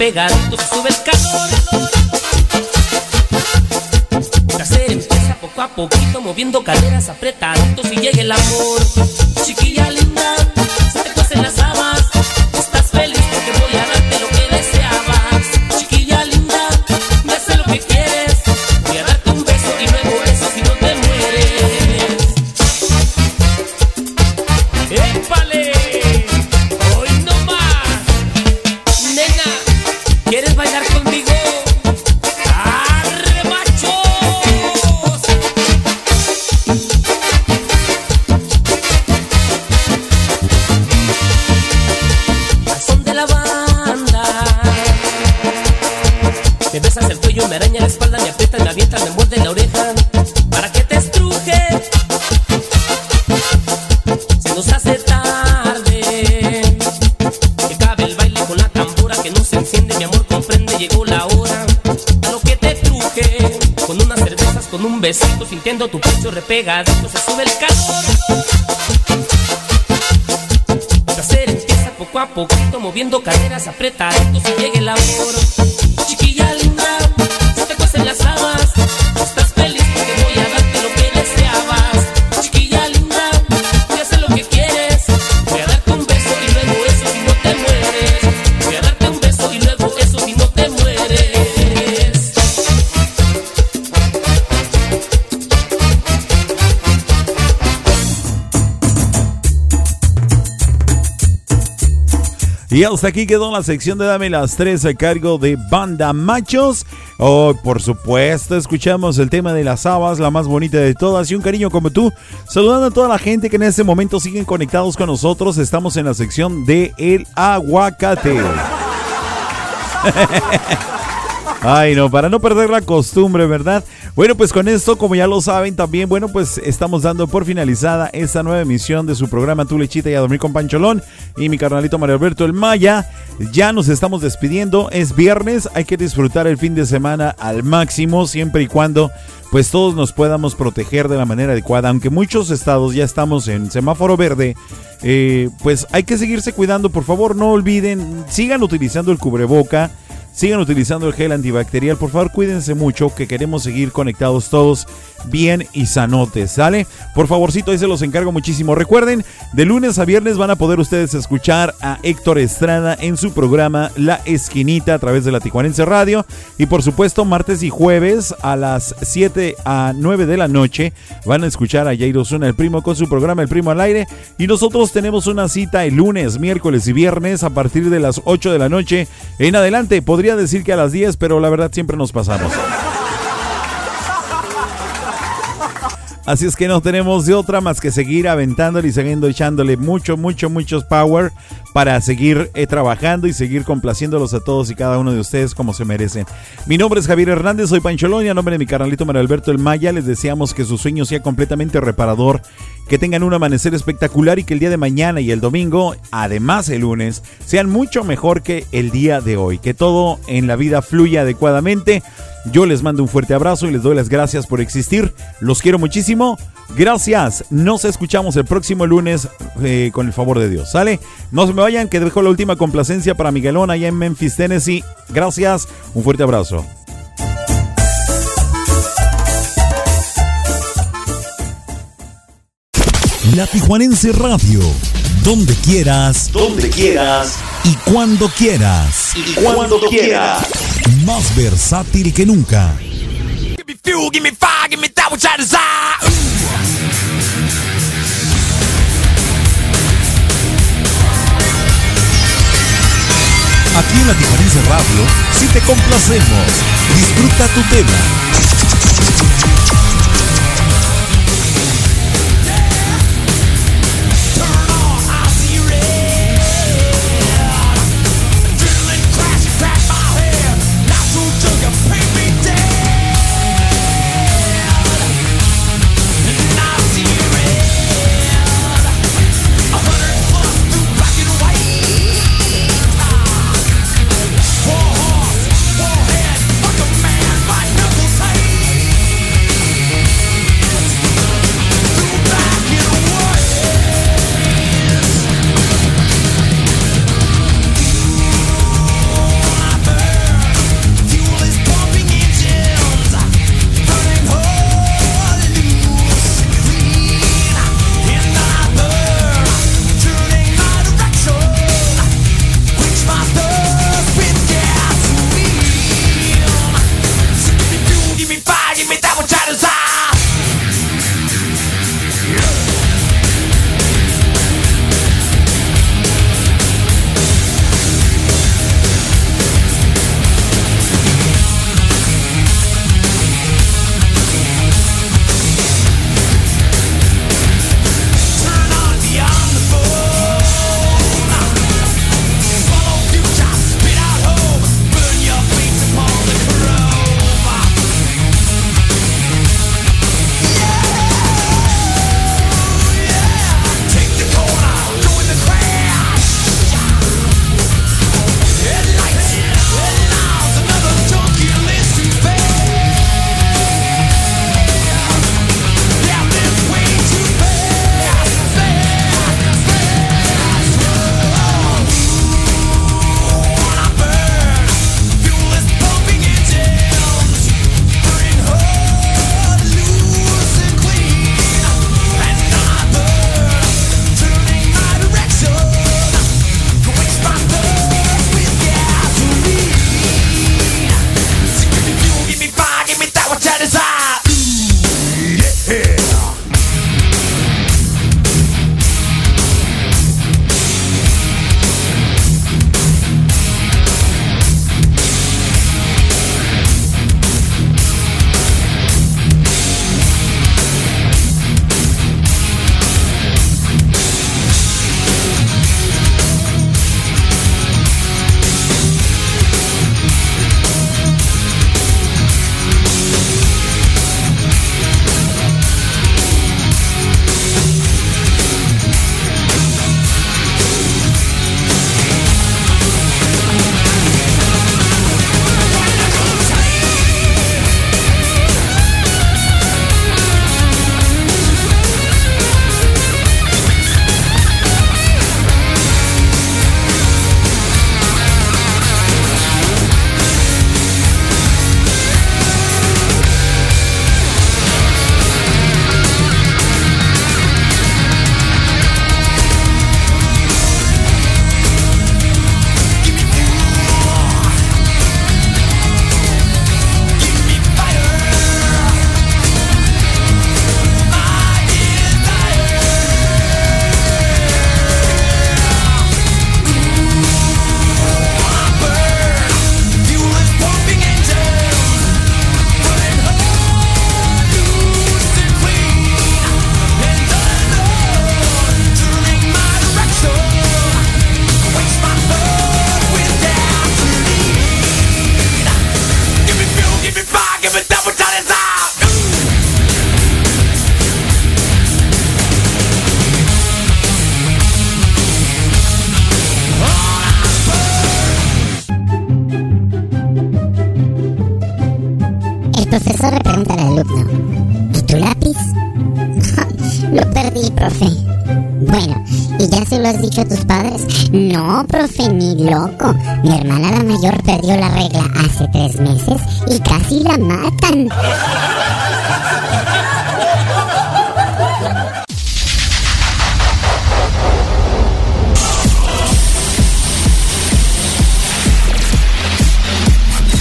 pegaditos pecho Y hasta aquí quedó la sección de Dame las tres a cargo de Banda Machos. Oh, por supuesto, escuchamos el tema de las habas, la más bonita de todas, y un cariño como tú. Saludando a toda la gente que en este momento siguen conectados con nosotros. Estamos en la sección de El Aguacate. (laughs) Ay, no, para no perder la costumbre, ¿verdad? Bueno, pues con esto, como ya lo saben, también, bueno, pues estamos dando por finalizada esta nueva emisión de su programa Tu Lechita y a Dormir con Pancholón y mi carnalito Mario Alberto El Maya. Ya nos estamos despidiendo, es viernes, hay que disfrutar el fin de semana al máximo, siempre y cuando pues todos nos podamos proteger de la manera adecuada, aunque muchos estados ya estamos en semáforo verde, eh, pues hay que seguirse cuidando, por favor, no olviden, sigan utilizando el cubreboca. Sigan utilizando el gel antibacterial. Por favor, cuídense mucho que queremos seguir conectados todos bien y sanotes, ¿sale? Por favorcito, ahí se los encargo muchísimo. Recuerden, de lunes a viernes van a poder ustedes escuchar a Héctor Estrada en su programa La Esquinita a través de la Tijuanense Radio. Y por supuesto, martes y jueves a las 7 a 9 de la noche van a escuchar a Jairo Zuna, el primo, con su programa El Primo al Aire. Y nosotros tenemos una cita el lunes, miércoles y viernes a partir de las 8 de la noche en adelante. Podría decir que a las 10, pero la verdad siempre nos pasamos. Así es que no tenemos de otra más que seguir aventándole y siguiendo echándole mucho, mucho, muchos power para seguir eh, trabajando y seguir complaciéndolos a todos y cada uno de ustedes como se merecen. Mi nombre es Javier Hernández, soy Pancholón y a nombre de mi carnalito Mario Alberto El Maya les deseamos que su sueño sea completamente reparador, que tengan un amanecer espectacular y que el día de mañana y el domingo, además el lunes, sean mucho mejor que el día de hoy, que todo en la vida fluya adecuadamente. Yo les mando un fuerte abrazo y les doy las gracias por existir. Los quiero muchísimo. Gracias. Nos escuchamos el próximo lunes eh, con el favor de Dios. ¿Sale? No se me vayan, que dejo la última complacencia para Miguelón allá en Memphis, Tennessee. Gracias. Un fuerte abrazo. La Tijuanense Radio. Donde quieras. Donde quieras. Y cuando quieras. Y cuando quieras. Más versátil que nunca. Aquí en la Tijuanense Radio, si te complacemos, disfruta tu tema. Loco. Mi hermana la mayor perdió la regla hace tres meses y casi la matan.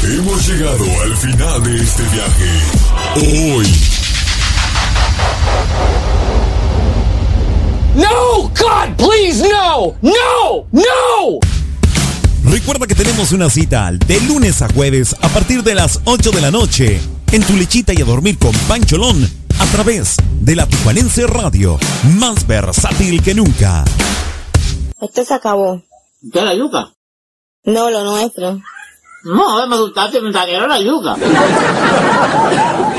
Hemos llegado al final de este viaje. Hoy. No, God, please, no, no, no. Recuerda que tenemos una cita de lunes a jueves a partir de las 8 de la noche en tu lechita y a dormir con Pancholón a través de la Tijuanense Radio, más versátil que nunca. Esto se acabó. ¿Qué la yuca? No, lo nuestro. No, me gustaste, me era la yuca. (laughs)